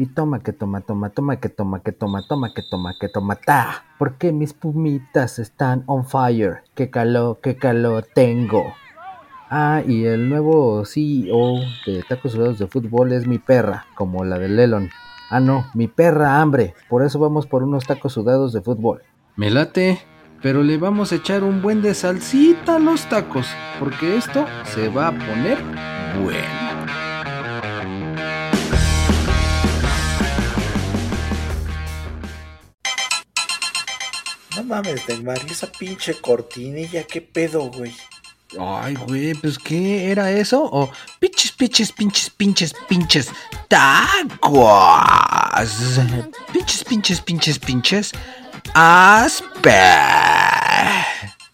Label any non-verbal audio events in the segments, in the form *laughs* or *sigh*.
Y toma que toma, toma, toma que toma, que toma, toma que toma, que toma, ta. Porque mis pumitas están on fire. Qué calor, qué calor tengo. Ah, y el nuevo CEO de Tacos Sudados de Fútbol es mi perra, como la de Lelon. Ah, no, mi perra hambre. Por eso vamos por unos tacos sudados de fútbol. Me late, pero le vamos a echar un buen de salsita a los tacos, porque esto se va a poner bueno. No mames, Neymar, ¿y esa pinche cortinilla? ¿Qué pedo, güey? Ay, güey, pues ¿qué era eso? O pinches, pinches, pinches, pinches, pinches, tacos. Pinches, pinches, pinches, pinches, aspe.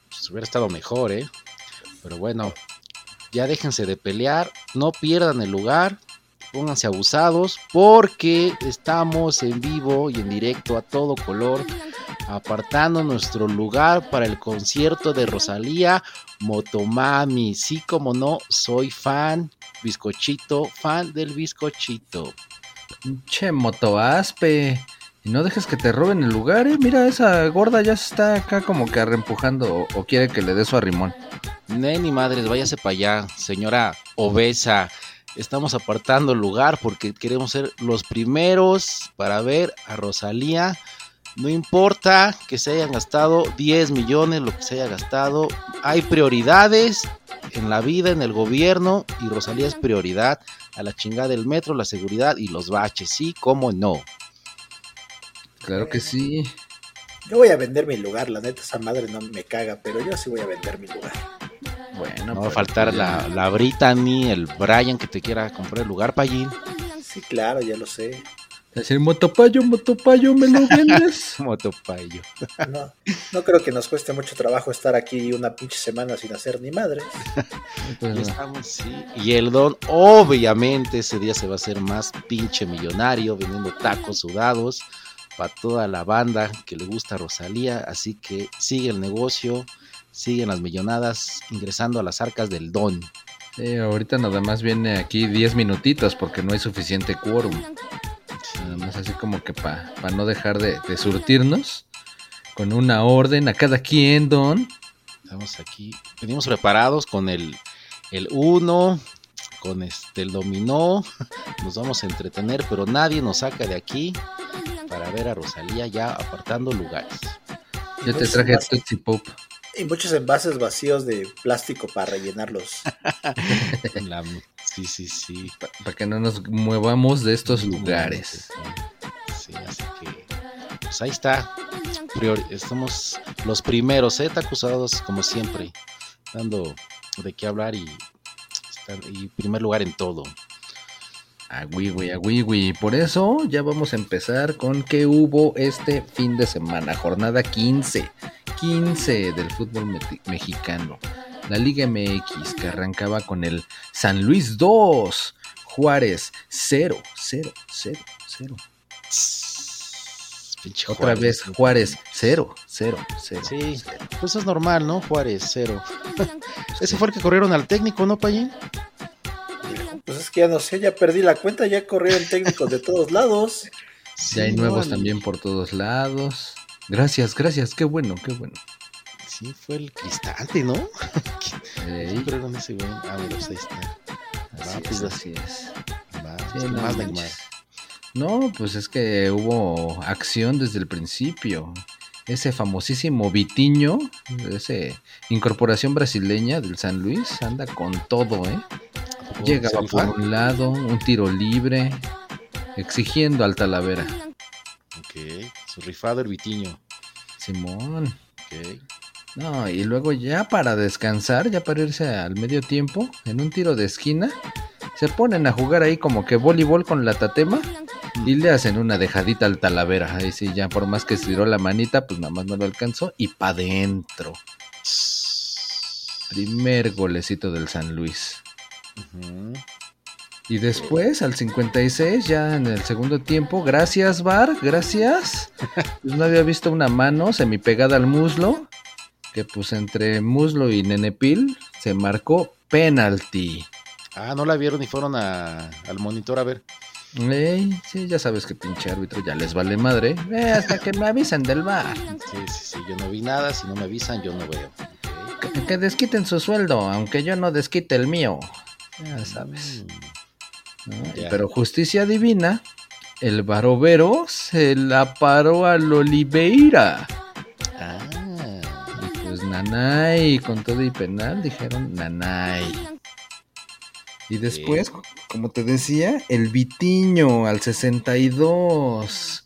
Pues hubiera estado mejor, ¿eh? Pero bueno, ya déjense de pelear, no pierdan el lugar, pónganse abusados, porque estamos en vivo y en directo a todo color, apartando nuestro lugar para el concierto de Rosalía Motomami. Sí, como no, soy fan, bizcochito, fan del bizcochito. Che, motoaspe. Y no dejes que te roben el lugar, eh. Mira, esa gorda ya se está acá como que arreempujando o, o quiere que le dé su arrimón. Ne, ni madres, váyase para allá, señora obesa. Estamos apartando el lugar porque queremos ser los primeros para ver a Rosalía. No importa que se hayan gastado 10 millones, lo que se haya gastado. Hay prioridades en la vida, en el gobierno, y Rosalía es prioridad a la chingada del metro, la seguridad y los baches. Sí, cómo no. Claro que sí. Yo voy a vender mi lugar, la neta, esa madre no me caga, pero yo sí voy a vender mi lugar. Bueno, No va a pues, faltar la, la Brittany, el Brian que te quiera comprar el lugar, Pallín. Sí, claro, ya lo sé. Decir, motopayo, motopayo, ¿me lo vendes? *laughs* Motopayo. No, no creo que nos cueste mucho trabajo estar aquí una pinche semana sin hacer ni madre. Pues, estamos, sí. Y el don, obviamente, ese día se va a hacer más pinche millonario, vendiendo tacos sudados para toda la banda que le gusta a Rosalía. Así que sigue el negocio, siguen las millonadas ingresando a las arcas del don. Sí, ahorita nada más viene aquí 10 minutitos porque no hay suficiente quórum. Nada más así como que para no dejar de, de surtirnos con una orden a cada quien, don. Estamos aquí, venimos preparados con el, el uno, con este el dominó. *laughs* Nos vamos a entretener, pero nadie nos saca de aquí para ver a Rosalía ya apartando lugares. Yo te traje envases- Tootsie Pop. Y muchos envases vacíos de plástico para rellenarlos. *laughs* La- sí, sí, sí. Para que no nos movamos de estos lugares. Sí, así que pues ahí está. Priori- estamos los primeros, ¿eh? acusados como siempre, dando de qué hablar y primer lugar en todo. Agüigüi, agüigüi. Por eso ya vamos a empezar con qué hubo este fin de semana. Jornada 15. 15 del fútbol me- mexicano. La Liga MX que arrancaba con el San Luis 2. Juárez 0, 0, 0, 0. Pinche Otra Juárez, vez. Juárez 0, 0, 0. Sí, pues es normal, ¿no? Juárez, cero. *laughs* Ese fue el que corrieron al técnico, ¿no, Payín? Pues es que ya no sé, ya perdí la cuenta, ya corrieron técnicos de todos lados. *laughs* Ya hay Sí, nuevos también por todos lados. Gracias, gracias. Qué bueno, qué bueno. Sí, fue el Cristante, ¿no? *laughs* Sí, pero ese güey. Ah, pues ahí está. así pues, es, así es. Va, Sí, pues, ¿qué no más? No, pues es que hubo acción desde el principio. Ese famosísimo Vitiño, ese incorporación brasileña del San Luis, anda con todo, ¿eh? ¿A poco Llegaba se por un lado, un tiro libre, exigiendo al Talavera. Ok, su rifado el Vitiño. Simón. Ok. No, y luego ya para descansar, ya para irse al medio tiempo, en un tiro de esquina, se ponen a jugar ahí como que voleibol con la tatema y le hacen una dejadita al Talavera. Ahí sí, ya por más que estiró la manita, pues nada más no lo alcanzó y pa' dentro. Primer golecito del San Luis. Y después, al 56, ya en el segundo tiempo, gracias, Bar, gracias. *laughs* Pues no había visto una mano semipegada al muslo, que pues entre muslo y nenepil se marcó penalti. Ah, no la vieron y fueron a- al monitor a ver. Ey, sí, ya sabes que pinche árbitro ya les vale madre. Eh, hasta que me avisen del bar. Sí, sí, sí, yo no vi nada, si no me avisan yo no veo. Que, que desquiten su sueldo, aunque yo no desquite el mío. Ya sabes. Mm, ¿no? Ya. Pero justicia divina, el barovero se la paró al Oliveira. Ah, Y pues Nanay, con todo y penal, dijeron Nanay. Y después, como te decía, el Vitiño al 62.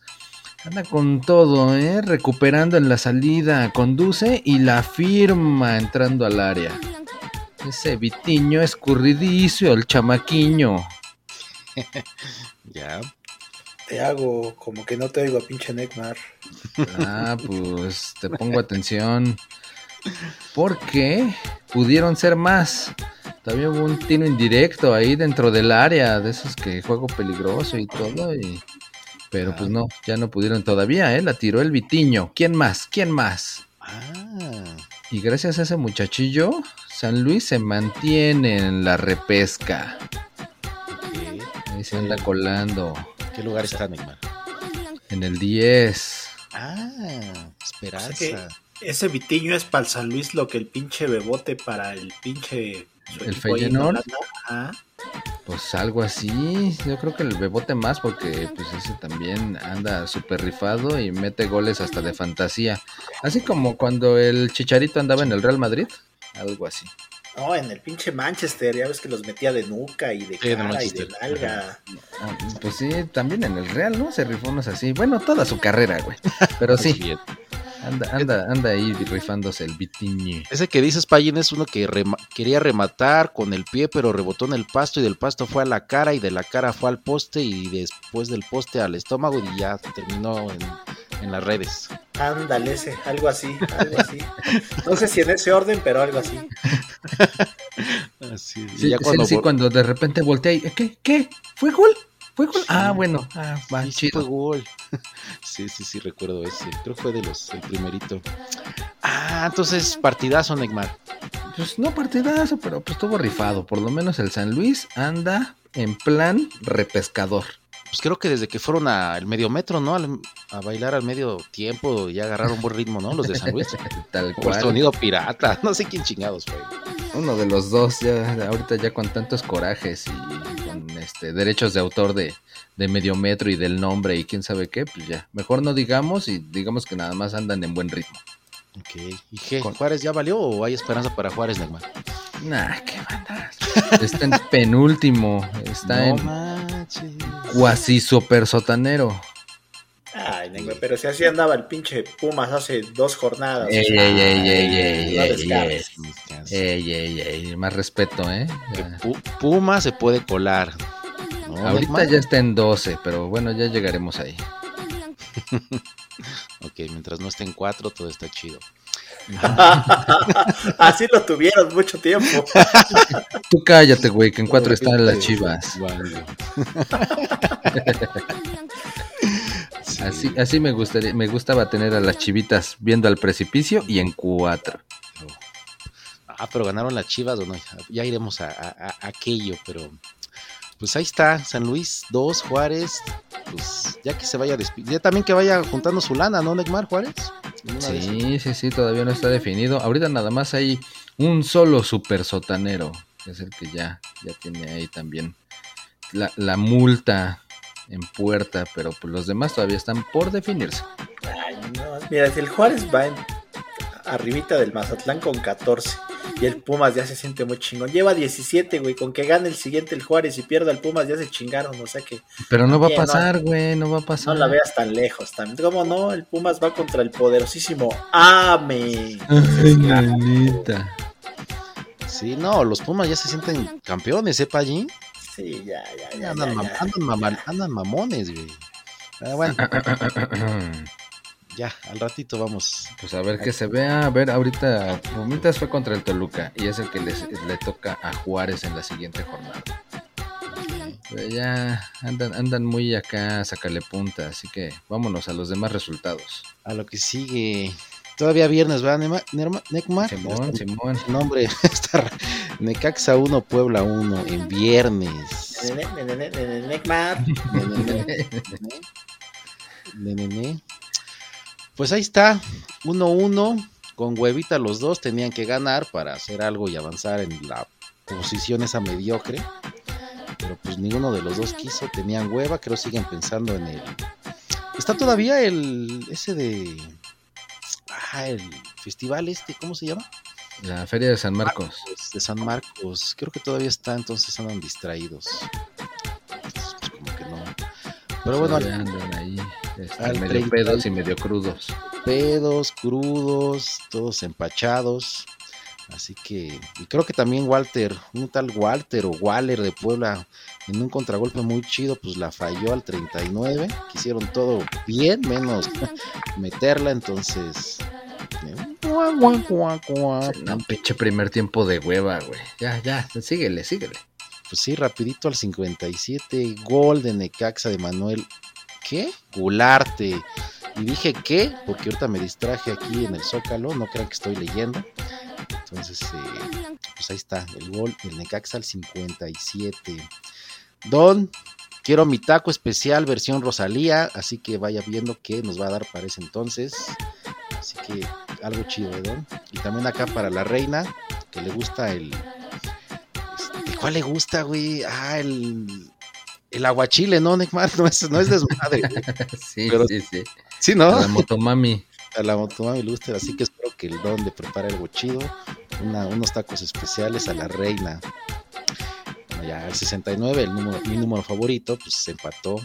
Anda con todo, ¿eh? Recuperando en la salida, conduce y la firma entrando al área. Ese Vitiño escurridizo, el chamaquiño. *laughs* ya. Te hago como que no te oigo a pinche Neymar. Ah, pues te pongo atención. Porque pudieron ser más. Todavía hubo un tiro indirecto ahí dentro del área, de esos que juego peligroso y todo. Y... Pero pues no, ya no pudieron todavía, ¿eh? La tiró el Vitiño. ¿Quién más? ¿Quién más? Ah, Y gracias a ese muchachillo, San Luis se mantiene en la repesca. Ahí se anda colando. ¿Qué lugar está, Neymar? En el 10. Ah, O Esperanza. sea que ese Vitiño es para el San Luis lo que el pinche Bebote para el pinche... ¿El Feyenoord? Ajá. Pues algo así, yo creo que el Bebote más porque pues ese también anda súper rifado y mete goles hasta de fantasía. Así como cuando el Chicharito andaba en el Real Madrid, algo así. No, en el pinche Manchester, ya ves que los metía de nuca y de Sí, cara y de nalga. Ah, pues sí, también en el Real, ¿no? Se rifó unos así. Bueno, toda su carrera, güey. Pero sí, anda, anda, anda ahí rifándose el Vitiñe. Ese que dices, Payin, es uno que rema- quería rematar con el pie, pero rebotó en el pasto y del pasto fue a la cara y de la cara fue al poste y después del poste al estómago y ya terminó en, en las redes. Ándale, ese, algo así, algo así. No sé si en ese orden, pero algo así. Así, Sí, ya cuando, sí, cuando de repente voltea y, ¿qué? ¿Qué? ¿Fue gol? ¿Fue gol? Ah, bueno, ah, va, Sí, sí fue chido. gol. *laughs* Sí, sí, sí, recuerdo ese. Creo que fue de los, el primerito. Ah, entonces partidazo, Neymar. Pues no partidazo, pero pues estuvo rifado. Por lo menos el San Luis anda en plan repescador. Pues creo que desde que fueron al medio metro, ¿no? Al- a bailar al medio tiempo ya agarraron buen ritmo, ¿no? Los de San Luis. *laughs* Tal cual. sonido pirata. *laughs* No sé quién chingados fue. Uno de los dos, ya ahorita ya con tantos corajes y con este derechos de autor de, de medio metro y del nombre y quién sabe qué, pues ya. Mejor no digamos y digamos que nada más andan en buen ritmo. Ok. ¿Y qué? Con- ¿Juárez ya valió o hay esperanza para Juárez, Neymar? Nah, qué banda. Está en penúltimo. Está no en manches. cuasi super sotanero. Ay, Neymar, pero si así andaba el pinche Pumas hace dos jornadas. Ey, ey, ey, ey, ey, no ey. Ey, ey, ey, más respeto, ¿eh? Puma se puede colar. ¿no, Ahorita Neymar? ya está en 12, pero bueno, ya llegaremos ahí. *laughs* Ok, mientras no esté en cuatro, todo está chido. *laughs* Así lo tuvieron mucho tiempo. Tú cállate, güey, que en cuatro están las chivas. Vale. Sí. *laughs* Así, así me gustaría, me gustaba tener a las chivitas viendo al precipicio y en cuatro. Ah, pero ganaron las Chivas o no. Ya, ya iremos a, a- a aquello, pero pues ahí está, San Luis 2, Juárez, pues ya que se vaya despidiendo, ya también que vaya juntando su lana, ¿no, Neymar Juárez? Sí, sí, sí, todavía no está definido. Ahorita nada más hay un solo super sotanero, que es el que ya, ya tiene ahí también la, la multa en puerta, pero pues los demás todavía están por definirse. Ay, no. Mira, si el Juárez va en arribita del Mazatlán con 14 Y el Pumas ya se siente muy chingón. Lleva 17, güey. Con que gane el siguiente el Juárez y pierda el Pumas ya se chingaron. O sea que. Pero no va a pasar, güey, no va a pasar. No la veas tan lejos. También. ¿Cómo no? El Pumas va contra el poderosísimo AME. Ay, manita. Sí, no, los Pumas ya se sienten campeones, ¿eh, Pallín? Sí, ya, ya, ya. Andan, ya, mam- ya. andan andan mamones, güey. Pero bueno, ya, al ratito vamos. Pues a ver que se vea. A ver, ahorita Pumitas fue contra el Toluca y es el que les- le toca a Juárez en la siguiente jornada. Pero ya andan, andan muy acá a sacarle punta, así que vámonos a los demás resultados. A lo que sigue. Todavía viernes, ¿verdad, Necmar? Simón, Simón. Nombre, *laughs* está Necaxa 1, Puebla 1, en viernes. Nene, nene, nene, nene, Necmar. Pues ahí está, 1-1, con huevita los dos tenían que ganar para hacer algo y avanzar en la posición esa mediocre. Pero pues ninguno de los dos quiso, tenían hueva, creo siguen pensando en el... Está todavía el... ese de... Ah, el festival este, ¿cómo se llama? La Feria de San Marcos. Pues, de San Marcos. Creo que todavía está, entonces andan distraídos. Entonces, pues como que no. Pero bueno, ahí este, al medio 30. pedos y medio crudos. pedos, crudos, todos empachados. Así que, y creo que también Walter, un tal Walter o Waller de Puebla, en un contragolpe muy chido, pues la falló al 39. Quisieron todo bien, menos *laughs* meterla, entonces. guau, guau, guau, guau. No, pinche primer tiempo de hueva, güey. Ya, ya, síguele, síguele. Pues sí, rapidito al 57, gol de Necaxa de Manuel, ¿qué? Gularte. Y dije ¿qué? porque ahorita me distraje aquí en el Zócalo, no crean que estoy leyendo. Entonces, eh, pues ahí está, el gol del Necaxa al 57. Don, quiero mi taco especial versión Rosalía, así que vaya viendo qué nos va a dar para ese entonces. Así que algo chido, ¿eh, Don? Y también acá para la reina, que le gusta el... este, ¿Cuál le gusta, güey? Ah, el... El aguachile, ¿no, Necmar? *laughs* No es, no es desmadre. *laughs* Sí, Pero- sí, sí. Sí, ¿no? A La motomami. a la motomami gusta, así que espero que el don le prepare algo chido, una- unos tacos especiales a la reina. Bueno, ya al 69, el número, mi número favorito, pues se empató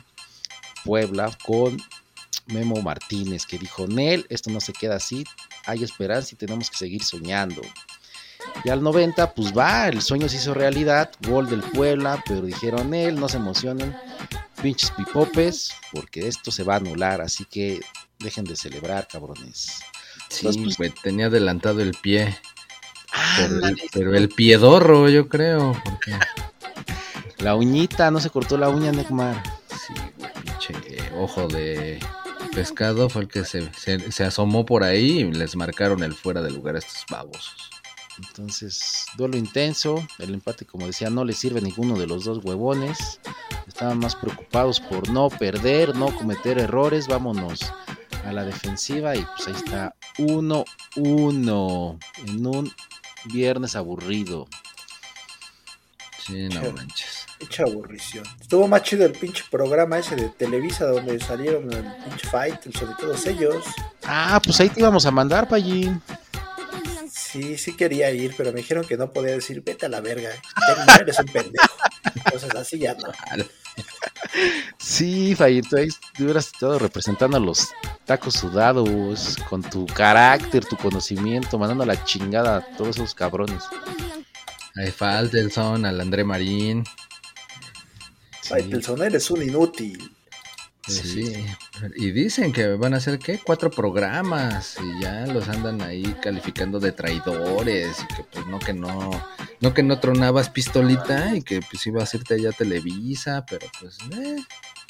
Puebla con Memo Martínez, que dijo, Nel, esto no se queda así, hay esperanza y tenemos que seguir soñando. Y al 90, pues va, el sueño se hizo realidad, gol del Puebla, pero dijeron, Nel, no se emocionen, pinches pipopes, porque esto se va a anular, así que dejen de celebrar, cabrones. Sí, Entonces, pues, tenía adelantado el pie. Pero el, Ándale, pero el piedorro, yo creo. Porque, *laughs* La uñita, no se cortó la uña, Necmar. sí, pinche eh, ojo de pescado fue el que se, se, se asomó por ahí y les marcaron el fuera de lugar a estos babosos. Entonces, duelo intenso. El empate, como decía, no le sirve a ninguno de los dos huevones. Estaban más preocupados por no perder, no cometer errores. Vámonos a la defensiva y pues ahí está 1-1 en un viernes aburrido. Sí, no Che. manches. Pinche aburrición. Estuvo más chido el pinche programa ese de Televisa donde salieron el pinche fight, el sobre todos ellos. Ah, pues ahí te íbamos a mandar, Pallín. Sí, sí quería ir, pero me dijeron que no podía decir, vete a la verga. Tecma, Eres un pendejo. Entonces así ya no. Sí, Pallín, tú ahí te hubieras estado representando a los tacos sudados, con tu carácter, tu conocimiento, mandando a la chingada a todos esos cabrones. Ahí Faltelson, al André Marín. Ay, Pilson, eres un inútil. Pues Sí. sí. Y dicen que van a hacer, ¿qué? Cuatro programas y ya los andan ahí calificando de traidores y que pues no que no, no que no tronabas pistolita y que pues ibas a irte allá Televisa, pero pues, eh,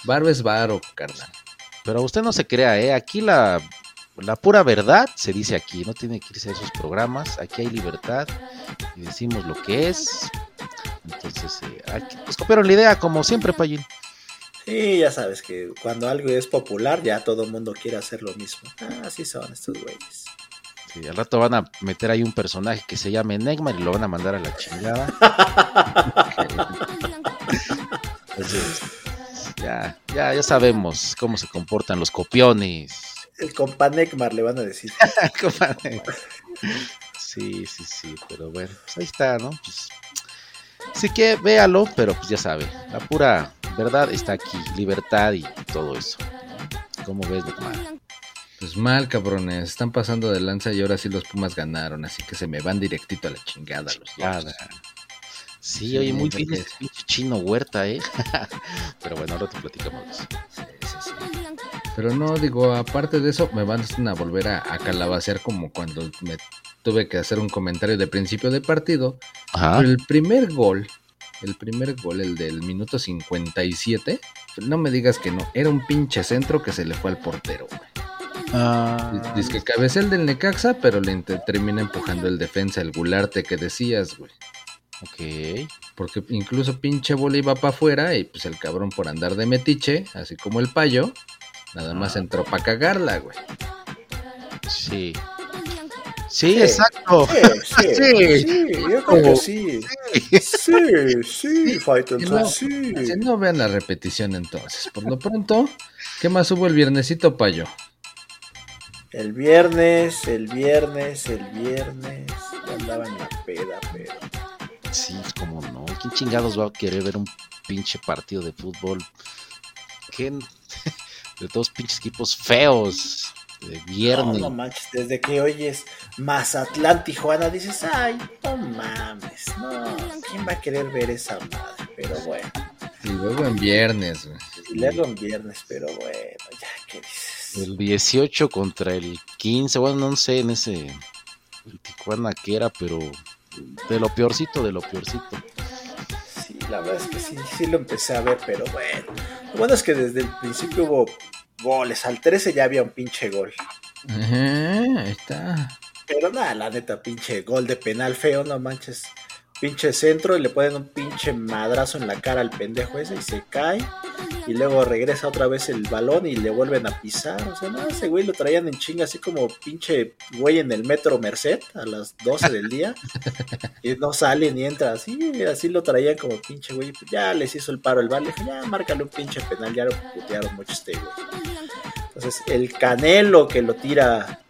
varo es varo, carnal. Pero usted no se crea, ¿eh? Aquí la, la pura verdad se dice aquí, no tiene que irse a esos programas, aquí hay libertad y decimos lo que es. Entonces, eh, aquí, pues copiaron la idea, como siempre, Payín. Sí, ya sabes que cuando algo es popular, ya todo el mundo quiere hacer lo mismo. Ah, así son estos güeyes. Sí, al rato van a meter ahí un personaje que se llame Neymar y lo van a mandar a la chingada. *laughs* Entonces, ya, ya, ya sabemos cómo se comportan los copiones. El compa Necmar le van a decir. *laughs* Compadre. Sí, sí, sí, pero bueno, pues ahí está, ¿no? Pues, sí que véalo, pero pues ya sabe, la pura verdad está aquí, libertad y todo eso. ¿Cómo ves, Neymar? Pues mal, cabrones. Están pasando de lanza y ahora sí los Pumas ganaron. Así que se me van directito a la chingada los dos. Sí, Sí, oye, muy bien este pinche chino huerta, ¿eh? *laughs* pero bueno, ahora te platicamos. Sí, sí, sí. Pero no, digo, aparte de eso, me van a volver a, a calabacear como cuando me tuve que hacer un comentario de principio de partido. Ajá. Pero el primer gol, el primer gol, el del minuto 57, no me digas que no, era un pinche centro que se le fue al portero. güey. Ah, Dice que cabecea el del Necaxa, pero le termina empujando el defensa, el Gularte que decías, güey. ok. Porque incluso pinche bola iba para afuera y pues el cabrón por andar de metiche, así como el payo, nada más Ah. entró para cagarla, güey. Sí. Sí, Sí. exacto. Sí, sí, *laughs* Sí. sí, yo creo que sí. Sí, sí, Fighter, Si no, sí. no vean la repetición entonces. Por lo pronto, ¿qué más hubo el viernesito, payo? El viernes, el viernes, el viernes. yo andaba en la peda, pero. Sí, como no. ¿Quién chingados va a querer ver un pinche partido de fútbol? ¿Quién? *laughs* De todos pinches equipos feos. De No, viernes. no manches, desde que oyes Mazatlán, Tijuana, dices, ay, no mames, no, ¿quién va a querer ver esa madre? Pero bueno, Y luego en viernes, güey. y luego en viernes, pero bueno, ya, ¿qué dices? El 18 contra el 15. Bueno, no sé en ese. El Tijuana que era, pero. De lo peorcito, de lo peorcito. Sí, la verdad es que sí, sí lo empecé a ver, pero bueno. Lo bueno es que desde el principio hubo goles, al 13 ya había un pinche gol. Ajá, ahí está. Pero nada, la neta, pinche gol de penal feo, no manches. Pinche centro y le ponen un pinche madrazo en la cara al pendejo ese y se cae. Y luego regresa otra vez el balón y le vuelven a pisar. O sea, no, ese güey lo traían en chinga, así como pinche güey en el metro Merced a las 12 del día. y no sale ni entra. Así, así lo traían como pinche güey. Ya les hizo el paro el bar. Le dijo, ya, márcale un pinche penal. Ya lo putearon mucho este. Entonces, el Canelo que lo tira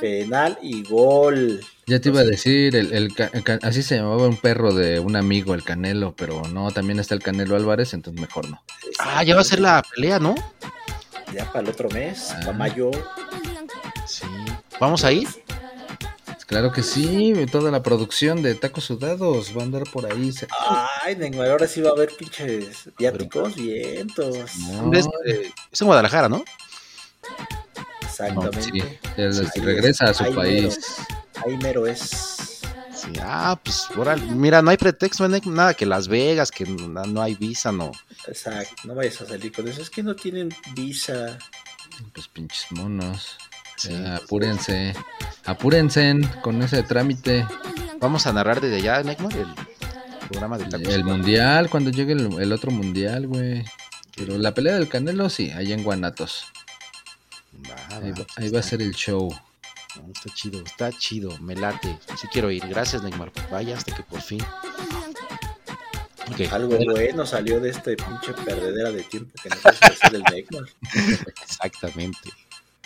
penal y gol. Ya te iba a decir, el, el ca- el así se llamaba un perro de un amigo, el Canelo, pero no, también está el Canelo Álvarez, entonces mejor no. Ah, ya va a ser la pelea, ¿no? Ya para el otro mes, Ah. para mayo. Sí. ¿Vamos a ir? Claro que sí, toda la producción de tacos sudados va a andar por ahí. se- Ay, Neymar, ahora sí va a haber pinches viáticos, vientos. No, es en Guadalajara, ¿no? Exactamente. sí, les- Ahí regresa a su ahí país. Ahí mero es. Sí. Ah, pues, órale. mira, no hay pretexto, no hay nada que Las Vegas, que no, no hay visa, no. Exacto, no vayas a salir con eso. Es que no tienen visa. Pues pinches monos. Sí. Ya, apúrense, apúrense con ese trámite. Vamos a narrar desde allá, Neymar, el programa de tacos. El mundial, cuando llegue el, el otro mundial, güey. Pero la pelea del Canelo, sí, ahí en Guanatos. Va, Ahí, va, va- ahí va a ser el show. No, está chido, está chido, me late. Sí quiero ir. Gracias, Neymar. Vaya hasta que por fin. Algo bueno salió de este pinche perdedera de tiempo que nos hace hacer el Neymar. *laughs* Exactamente.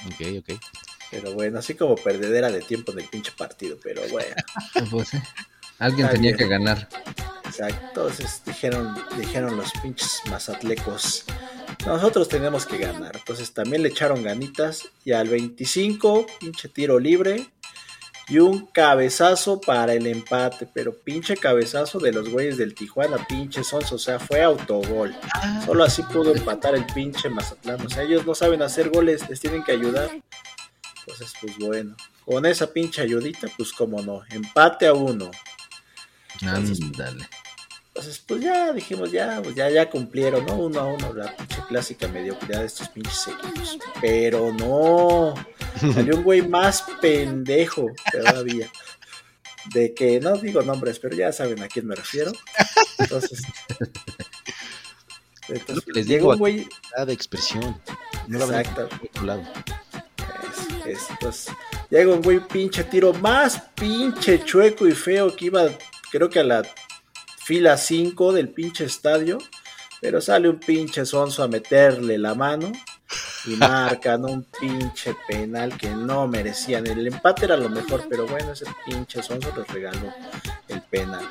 Ok, ok. Pero bueno, así como perdedera de tiempo en el pinche partido. Pero bueno, *laughs* Pues. Alguien Está tenía bien. que ganar. exacto. Entonces dijeron, dijeron los pinches mazatlecos. Nosotros tenemos que ganar. Entonces también le echaron ganitas. Y al 25, pinche tiro libre. Y un cabezazo para el empate. Pero pinche cabezazo de los güeyes del Tijuana, pinche Sonso. O sea, fue autogol. Solo así pudo empatar el pinche Mazatlán. O sea, ellos no saben hacer goles, les tienen que ayudar. Entonces, pues bueno. Con esa pinche ayudita, pues como no. Empate a uno. Ándale. Entonces, pues ya dijimos, ya, pues ya, ya cumplieron, ¿no? Uno a uno, la pinche clásica mediocridad de estos pinches equipos. Pero no, salió un güey más pendejo todavía. De que, no digo nombres, pero ya saben a quién me refiero. Entonces, *laughs* entonces Les digo un güey, de expresión. No exacto, por otro lado. es, es, pues, llega un güey pinche tiro más pinche chueco y feo que iba, creo que a la fila 5 del pinche estadio, pero sale un pinche sonso a meterle la mano y marcan un pinche penal que no merecían. El empate era lo mejor, pero bueno, ese pinche sonso les regaló el penal.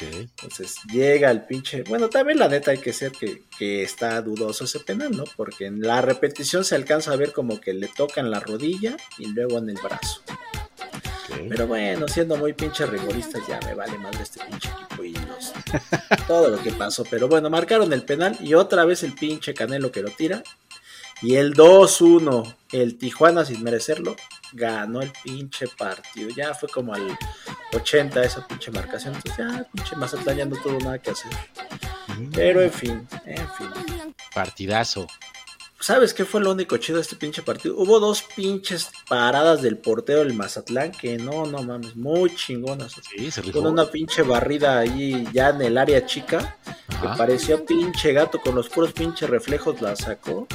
Entonces llega el pinche. Bueno, también la neta hay que ser que, que, está dudoso ese penal, ¿no? Porque en la repetición se alcanza a ver como que le tocan la rodilla y luego en el brazo. Pero bueno, siendo muy pinche rigoristas, ya me vale más de este pinche equipo y los, *laughs* todo lo que pasó. Pero bueno, marcaron el penal y otra vez el pinche Canelo que lo tira. Y el 2-1, el Tijuana sin merecerlo, ganó el pinche partido. Ya fue como al 80 esa pinche marcación. Entonces ya, pinche Mazatlán ya no tuvo nada que hacer. Pero en fin, en fin. Partidazo. ¿Sabes qué fue lo único chido de este pinche partido? Hubo dos pinches paradas del portero del Mazatlán que no, no mames, muy chingonas. Sí, se Con una pinche barrida ahí ya en el área chica, que parecía pinche gato con los puros pinches reflejos la sacó.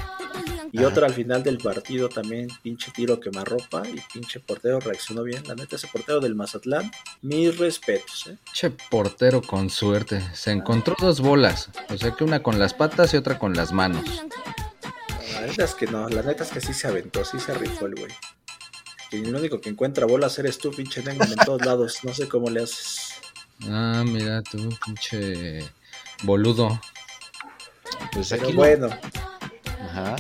Y otra al final del partido también, pinche tiro quemarropa y pinche portero reaccionó bien. La neta, ese portero del Mazatlán, mis respetos. ¿eh? Che portero con suerte. Se encontró dos bolas, o sea que una con las patas y otra con las manos. La neta es que no, la neta es que sí se aventó, sí se rifó el güey. Y el único que encuentra bolas eres tú, pinche Nengo, en todos lados. No sé cómo le haces. Ah, mira tú, pinche boludo. Pues aquí bueno. Ajá.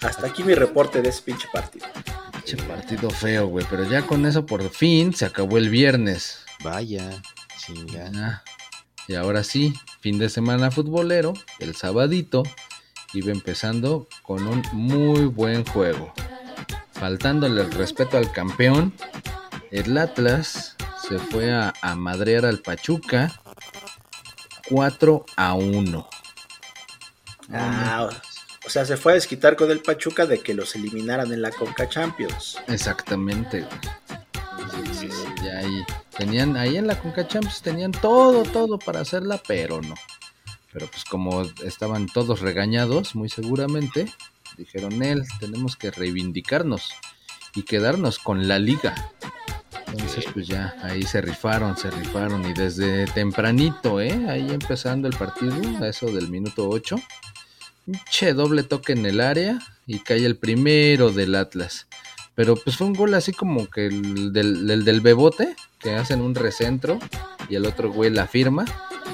Hasta aquí mi reporte de ese pinche partido. Pinche partido feo, güey. Pero ya con eso por fin se acabó el viernes. Vaya, chinga. Y ahora sí, fin de semana futbolero, el sabadito, iba empezando con un muy buen juego. Faltándole el respeto al campeón, el Atlas se fue a, madrear al Pachuca 4 a 1. Ah, o sea, se fue a desquitar con el Pachuca de que los eliminaran en la Conca Champions. Exactamente. ahí, tenían, ahí en la Conca Champions tenían todo, todo para hacerla, pero no. Pero pues como estaban todos regañados, muy seguramente, dijeron él, tenemos que reivindicarnos y quedarnos con la liga. Entonces pues ya ahí se rifaron, se rifaron y desde tempranito, ¿eh? Ahí empezando el partido, a eso del minuto 8. Che, doble toque en el área y cae el primero del Atlas. Pero pues fue un gol así como que el del, el del bebote, que hacen un recentro y el otro güey la firma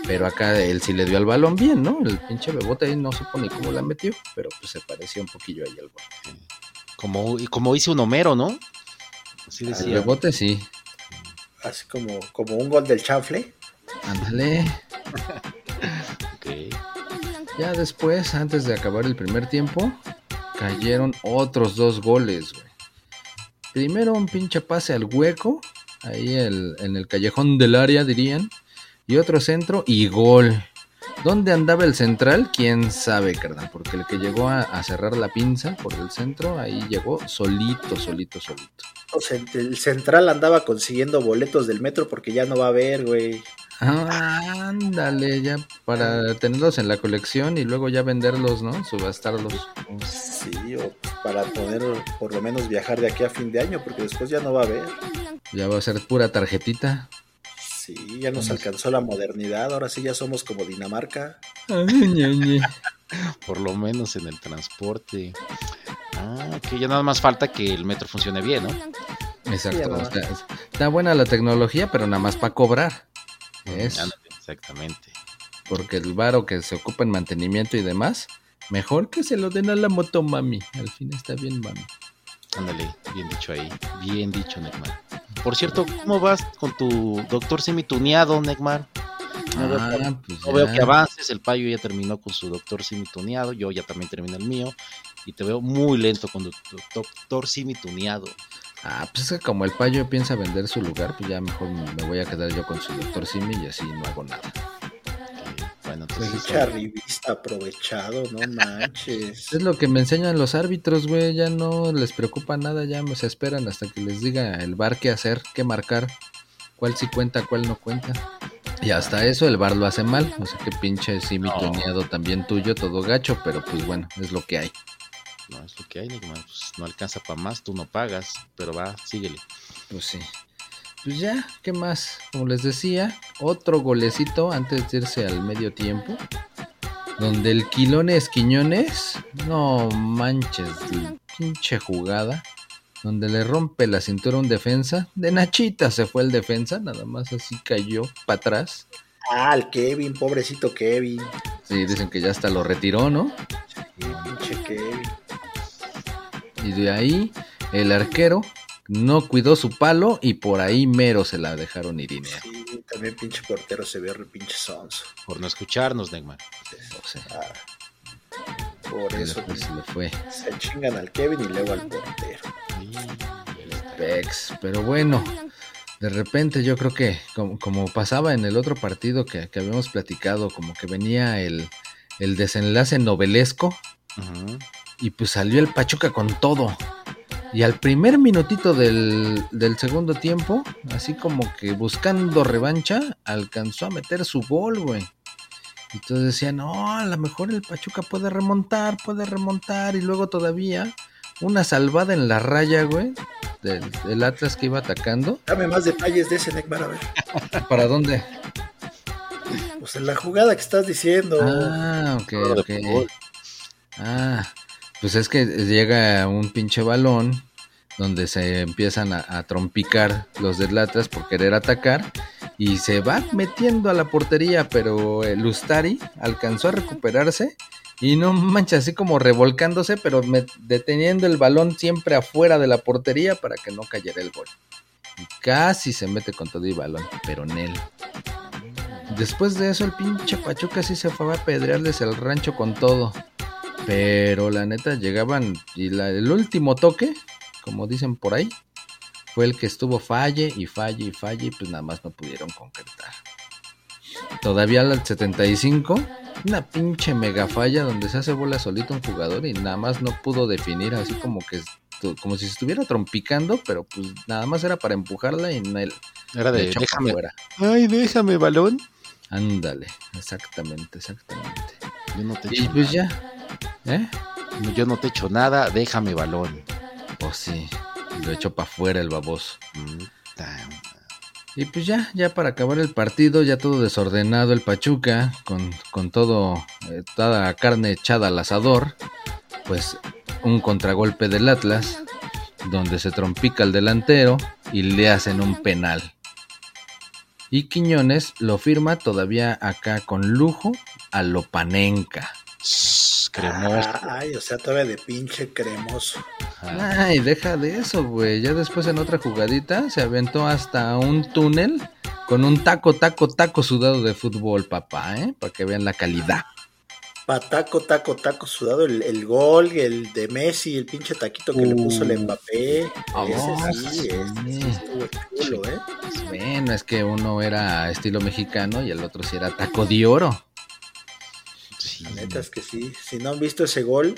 pero acá él sí le dio al balón bien, ¿no? El pinche bebote ahí no supo ni cómo la metió, pero pues se pareció un poquillo ahí al gol. Como, como hizo un Homero, ¿no? Así decía. El bebote sí. Así como, como un gol del chanfle. Ándale. Ya después, antes de acabar el primer tiempo, cayeron otros dos goles, güey. Primero un pinche pase al hueco, ahí en el callejón del área, dirían y otro centro y gol. ¿Dónde andaba el central? Quién sabe, carnal, porque el que llegó a, cerrar la pinza por el centro, ahí llegó solito, solito, solito. O sea, el central andaba consiguiendo boletos del metro porque ya no va a haber, güey. ándale, ya para tenerlos en la colección y luego ya venderlos, ¿no? Subastarlos. Sí, o para poder por lo menos viajar de aquí a fin de año, porque después ya no va a haber. Ya va a ser pura tarjetita. Sí, ya nos alcanzó la modernidad, ahora sí ya somos como Dinamarca. *laughs* Por lo menos en el transporte. Ah, que ya nada más falta que el metro funcione bien, ¿no? Exacto. está, buena la tecnología, pero nada más para cobrar. Eso. Exactamente. Porque el varo que se ocupa en mantenimiento y demás, mejor que se lo den a la moto mami. Al fin está bien, mami. Ándale, bien dicho ahí. Bien dicho, Neymar. Por cierto, ¿cómo vas con tu doctor semituneado, Neymar? No, veo, ah, que, pues veo que avances, el payo ya terminó con su doctor semituneado, yo ya también terminé el mío, y te veo muy lento con tu doctor semituneado. Ah, pues es que como el payo piensa vender su lugar, pues ya mejor me voy a quedar yo con su doctor Simi y así no hago nada. Bueno, entonces. Pues aprovechado, no manches. Es lo que me enseñan los árbitros, güey. Ya no les preocupa nada, ya se esperan hasta que les diga el bar qué hacer, qué marcar, cuál sí cuenta, cuál no cuenta. Y hasta eso el bar lo hace mal. O sea que pinche sí mi también tuyo, todo gacho, pero pues bueno, es lo que hay. No, es lo que hay, pues no alcanza para más, tú no pagas, pero va, síguele. Pues sí pues ya, ¿qué más? Como les decía, otro golecito antes de irse al medio tiempo. donde el Quilones Quiñones, no manches, pinche jugada, donde le rompe la cintura un defensa, de Nachita se fue el defensa, nada más así cayó para atrás. Ah, el Kevin, pobrecito Kevin. Sí, dicen que ya hasta lo retiró, ¿no? Sí, pinche Kevin. Y de ahí el arquero no cuidó su palo y por ahí mero se la dejaron irinear. Sí, también pinche portero se ve re pinche sonso. Por no escucharnos, Neymar. O sea, Ah, por eso se le fue se chingan al Kevin y luego al portero. Pex. Pero bueno, de repente yo creo que como, como pasaba en el otro partido que, que habíamos platicado, como que venía el, el desenlace novelesco Ujú. y pues salió el Pachuca con todo. Y al primer minutito del, del segundo tiempo, así como que buscando revancha, alcanzó a meter su gol, güey. Y Entonces decían, no, a lo mejor el Pachuca puede remontar, puede remontar. Y luego todavía una salvada en la raya, güey, del, del Atlas que iba atacando. Dame más detalles de ese Neymar, a ver. *laughs* ¿Para dónde? Pues en la jugada que estás diciendo. Ah, ok, ok. Ah, pues es que llega un pinche balón donde se empiezan a, trompicar los del Atlas por querer atacar y se va metiendo a la portería, pero el Ustari alcanzó a recuperarse y no mancha, así como revolcándose, pero deteniendo el balón siempre afuera de la portería para que no cayera el gol. Y casi se mete con todo y balón, pero en él. Después de eso, el pinche Pachuca sí se fue a apedrearles el rancho con todo. Pero la neta llegaban y la- el último toque, como dicen por ahí, fue el que estuvo falle y falle y falle y pues nada más no pudieron concretar. Todavía al 75, una pinche mega falla donde se hace bola solito un jugador y nada más no pudo definir así como que como si se estuviera trompicando, pero pues nada más era para empujarla y no él Era de, déjame. fuera. Ay, déjame, balón. Ándale, exactamente, exactamente. Yo no te Y pues nada. ya, ¿eh? Yo no te echo nada, déjame, balón. Pues sí, lo echó para afuera el baboso. Mm, Y pues ya, ya para acabar el partido, ya todo desordenado el Pachuca, con, con todo, eh, toda carne echada al asador, pues un contragolpe del Atlas, donde se trompica el delantero y le hacen un penal. Y Quiñones lo firma todavía acá con lujo a Lopanenka. Cremoso. Ay, o sea, todavía de pinche cremoso. Ay, deja de eso, güey. Ya después en otra jugadita se aventó hasta un túnel con un taco, taco, taco sudado de fútbol, papá, ¿eh? Para que vean la calidad. Pataco, taco, taco sudado, el, el gol, el de Messi, el pinche taquito que le puso el Uh. Mbappé. Ah, ese sí, sí. ese sí estuvo chulo, ¿eh? Bueno, es que uno era estilo mexicano y el otro sí era taco de oro. La neta es que sí. Si no han visto ese gol,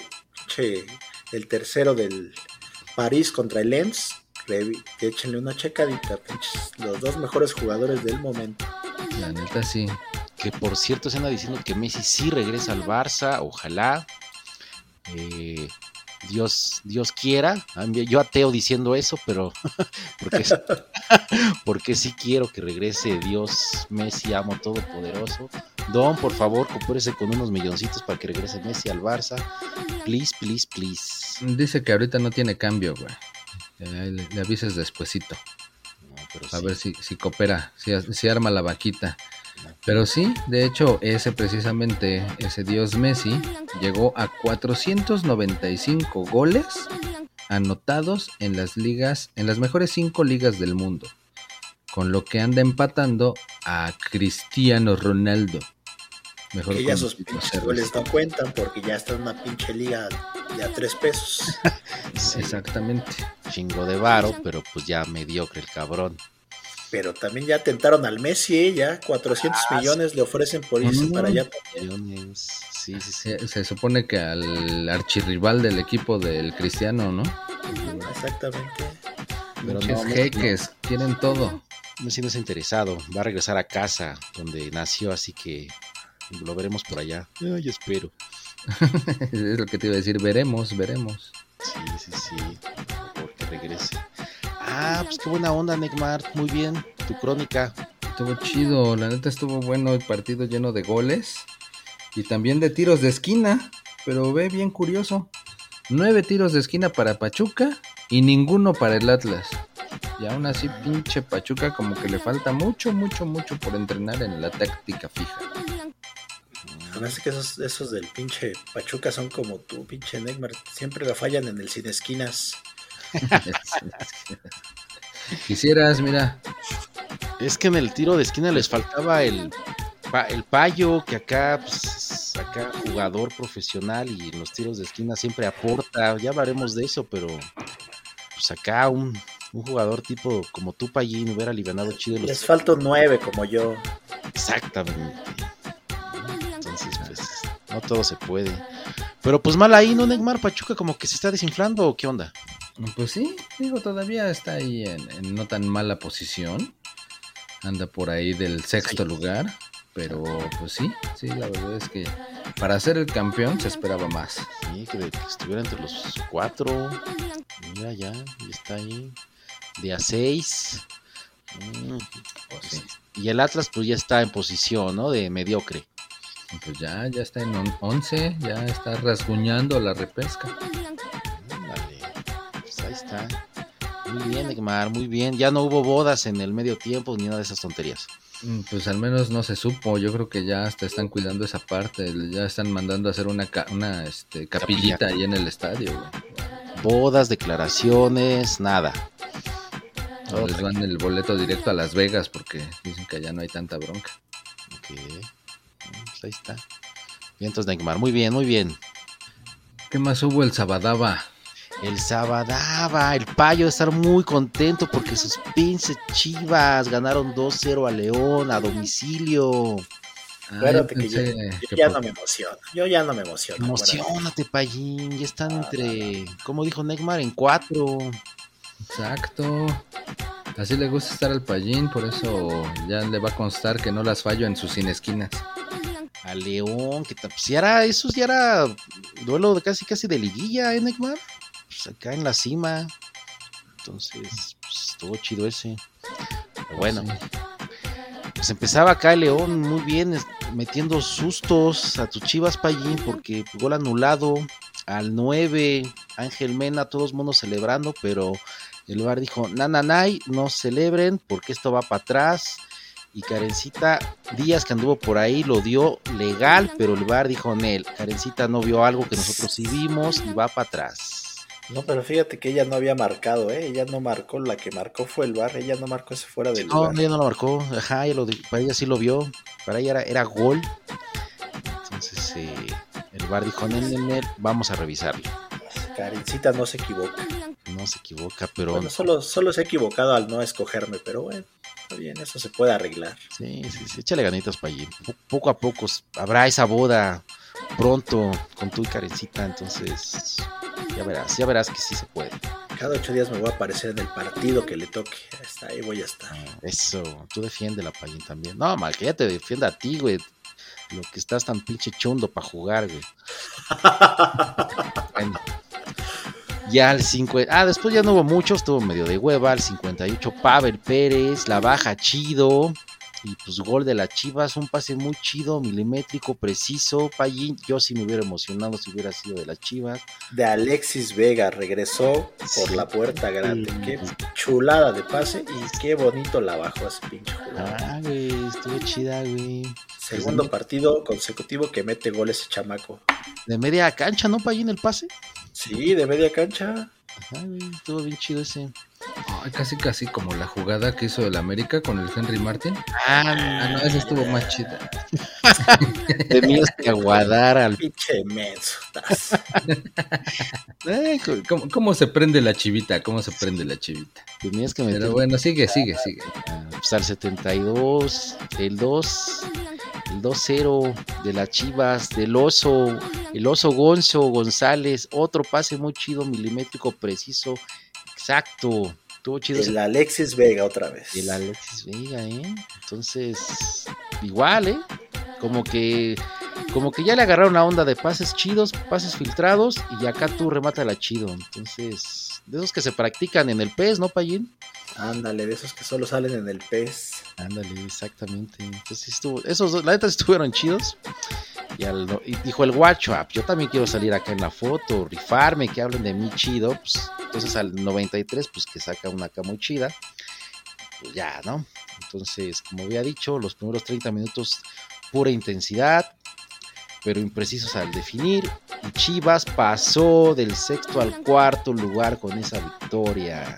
el tercero del París contra el Lens, échenle una checadita, los dos mejores jugadores del momento. La neta sí. Que por cierto se anda diciendo que Messi sí regresa al Barça, ojalá. Eh, Dios, Dios quiera. Yo ateo diciendo eso, pero *laughs* porque, *laughs* porque sí quiero que regrese Dios, Messi, amo todopoderoso. Don, por favor, coopérese con unos milloncitos para que regrese Messi al Barça. Please, please, please. Dice que ahorita no tiene cambio, güey. Le, le avises despuesito. No, pero A sí. ver si, si coopera, si, si arma la vaquita. Pero sí, de hecho, ese precisamente, ese dios Messi, llegó a 495 goles anotados en las ligas, en las mejores cinco ligas del mundo. Con lo que anda empatando a Cristiano Ronaldo. Mejor Que ya sus pinches goles no cuentan porque ya está en una pinche liga de a tres pesos. *laughs* Sí, Exactamente. chingo de varo, pero pues ya mediocre el cabrón. Pero también ya tentaron al Messi, ¿eh? ya 400 Ah, millones le ofrecen por irse Mm. para allá. Millones. Sí, sí, sí. Se, se supone que al archirrival del equipo del Cristiano, ¿no? Exactamente. Pero no, jeques, quieren todo. Messi no es interesado. Va a regresar a casa donde nació, así que lo veremos por allá. Ay, espero. *laughs* es lo que te iba a decir, veremos, veremos. Sí, sí, sí. Por favor, que regrese. Ah, pues qué buena onda, Neymar. Muy bien. Tu crónica. Estuvo chido, la neta estuvo bueno el partido lleno de goles. y también de tiros de esquina, pero ve bien curioso. Nueve tiros de esquina para Pachuca y ninguno para el Atlas. Y aún así, pinche Pachuca como que le falta mucho, mucho, mucho por entrenar en la táctica fija. Además que esos, esos del pinche Pachuca son como tú, pinche Neymar. Siempre la fallan en el sin esquinas. *laughs* Quisieras, mira. Es que en el tiro de esquina les faltaba el, el payo, que acá, pues, acá jugador profesional y en los tiros de esquina siempre aporta. Ya hablaremos de eso, pero pues acá un, un jugador tipo como tú, Payín, hubiera alivianado chido los Les falta un nueve como yo. Exactamente. Entonces, pues, no todo se puede. Pero pues mal ahí, ¿no, Neymar? Pachuca como que se está desinflando o qué onda? Pues sí, digo, todavía está ahí en, en no tan mala posición. Anda por ahí del sexto lugar. Pero pues sí, sí, la verdad es que para ser el campeón se esperaba más. Sí, que, que estuviera entre los cuatro. Mira ya, ya está ahí. De a seis. Mm, Pues sí. Y el Atlas pues ya está en posición, ¿no? De mediocre. Pues ya, ya está en on- 11, ya está rasguñando la repesca. Está. Muy bien, Neymar, muy bien. Ya no hubo bodas en el medio tiempo ni nada de esas tonterías. Mm, Pues al menos no se supo, yo creo que ya hasta están cuidando esa parte, ya están mandando a hacer una, ca- una este, capillita Capilla. ahí en el estadio. güey. Bodas, declaraciones, nada. O les van el boleto directo a Las Vegas porque dicen que allá no hay tanta bronca. Ok. Pues ahí está. Bien, entonces Neymar, muy bien, muy bien. ¿Qué más hubo el Sabadaba? El Sabadaba, el payo de estar muy contento porque sus pinches chivas ganaron 2-0 a León a domicilio. Ah, Acuérdate que yo, pensé yo que ya por- no me emociono. Yo ya no me emociono. Emocionate, payín. Ya están Ah, entre, como dijo Neymar, en cuatro. Exacto. Así le gusta estar al payín, por eso ya le va a constar que no las fallo en sus sin esquinas. A León, que ta- pues era, eso ya era duelo de casi casi de liguilla, ¿eh, Neymar? Pues acá en la cima. Entonces, pues, estuvo chido ese. Bueno, pues empezaba acá el León muy bien, metiendo sustos a tus chivas, Payín, porque gol anulado al 9, Ángel Mena, todos monos celebrando, pero el VAR dijo, nananay, no celebren porque esto va para atrás. Y Karencita Díaz, que anduvo por ahí, lo dio legal, pero el VAR dijo, Nel, Karencita no vio algo que nosotros sí vimos y va para atrás. No, pero fíjate que ella no había marcado, ¿eh? Ella no marcó, la que marcó fue el bar, ella no marcó ese fuera del No, lugar. ella no lo marcó, ajá, ella lo di- para ella sí lo vio, para ella era, era gol. Entonces eh, el VAR dijo, Nel, vamos a revisarlo. Karencita no se equivoca. No se equivoca, pero Bueno, solo, solo se ha equivocado al no escogerme, pero bueno, está bien, eso se puede arreglar. sí, sí, sí, échale ganitas para allí. Po- Poco a poco habrá esa boda pronto con tú y Karencita, entonces ya verás, ya verás que sí se puede. Cada ocho días me voy a aparecer en el partido que le toque. Hasta ahí voy a estar. Eso, tú defiende la Payín también. No, mal, que ella te defienda a ti, güey. Lo que estás tan pinche chundo para jugar, güey. *laughs* Bueno. Ya al 50. Ah, después ya no hubo mucho, estuvo medio de hueva. Al 58, Pavel Pérez, la baja chido. Y pues gol de las Chivas, un pase muy chido, milimétrico, preciso. Payín, yo sí me hubiera emocionado si hubiera sido de las Chivas. De Alexis Vega regresó por Sí. la puerta grande. Sí. Qué chulada de pase y qué bonito la bajó ese pinche jugador. Ah, güey, estuvo chida, güey. Segundo partido consecutivo que mete gol ese chamaco. De media cancha, ¿no, Payín, el pase? Sí, de media cancha. Ajá, güey, estuvo bien chido ese. Ay, casi casi como la jugada que hizo el América con el Henry Martin. Ah, Ah, no, esa estuvo más chida. *laughs* Tenías que aguardar al. Pinche menso. Eh, *laughs* ¿Cómo, cómo se prende la chivita? ¿Cómo se prende la chivita? tenías que meter Pero bueno, sigue, sigue, sigue. ah, al 72, el 2, el 2-0 de las Chivas, del oso, el oso Gonzo González, otro pase muy chido, milimétrico, preciso, exacto. Estuvo chido El Alexis Vega otra vez. El Alexis Vega, ¿eh? Entonces, igual, ¿eh? Como que, como que ya le agarraron la onda de pases chidos, pases filtrados, y acá tú remata la chido. Entonces, de esos que se practican en el PES, ¿no, Payín? Ándale, de esos que solo salen en el pez. Ándale, exactamente. Entonces, estuvo, esos dos, la neta, estuvieron chidos. Y, dijo el guacho, "Ah, yo también quiero salir acá en la foto, rifarme, que hablen de mí chido. Pues, entonces al 93, pues que saca una acá muy chida. Pues ya, ¿no? Entonces, como había dicho, los primeros 30 minutos pura intensidad, pero imprecisos al definir. Y Chivas pasó del sexto al cuarto lugar con esa victoria.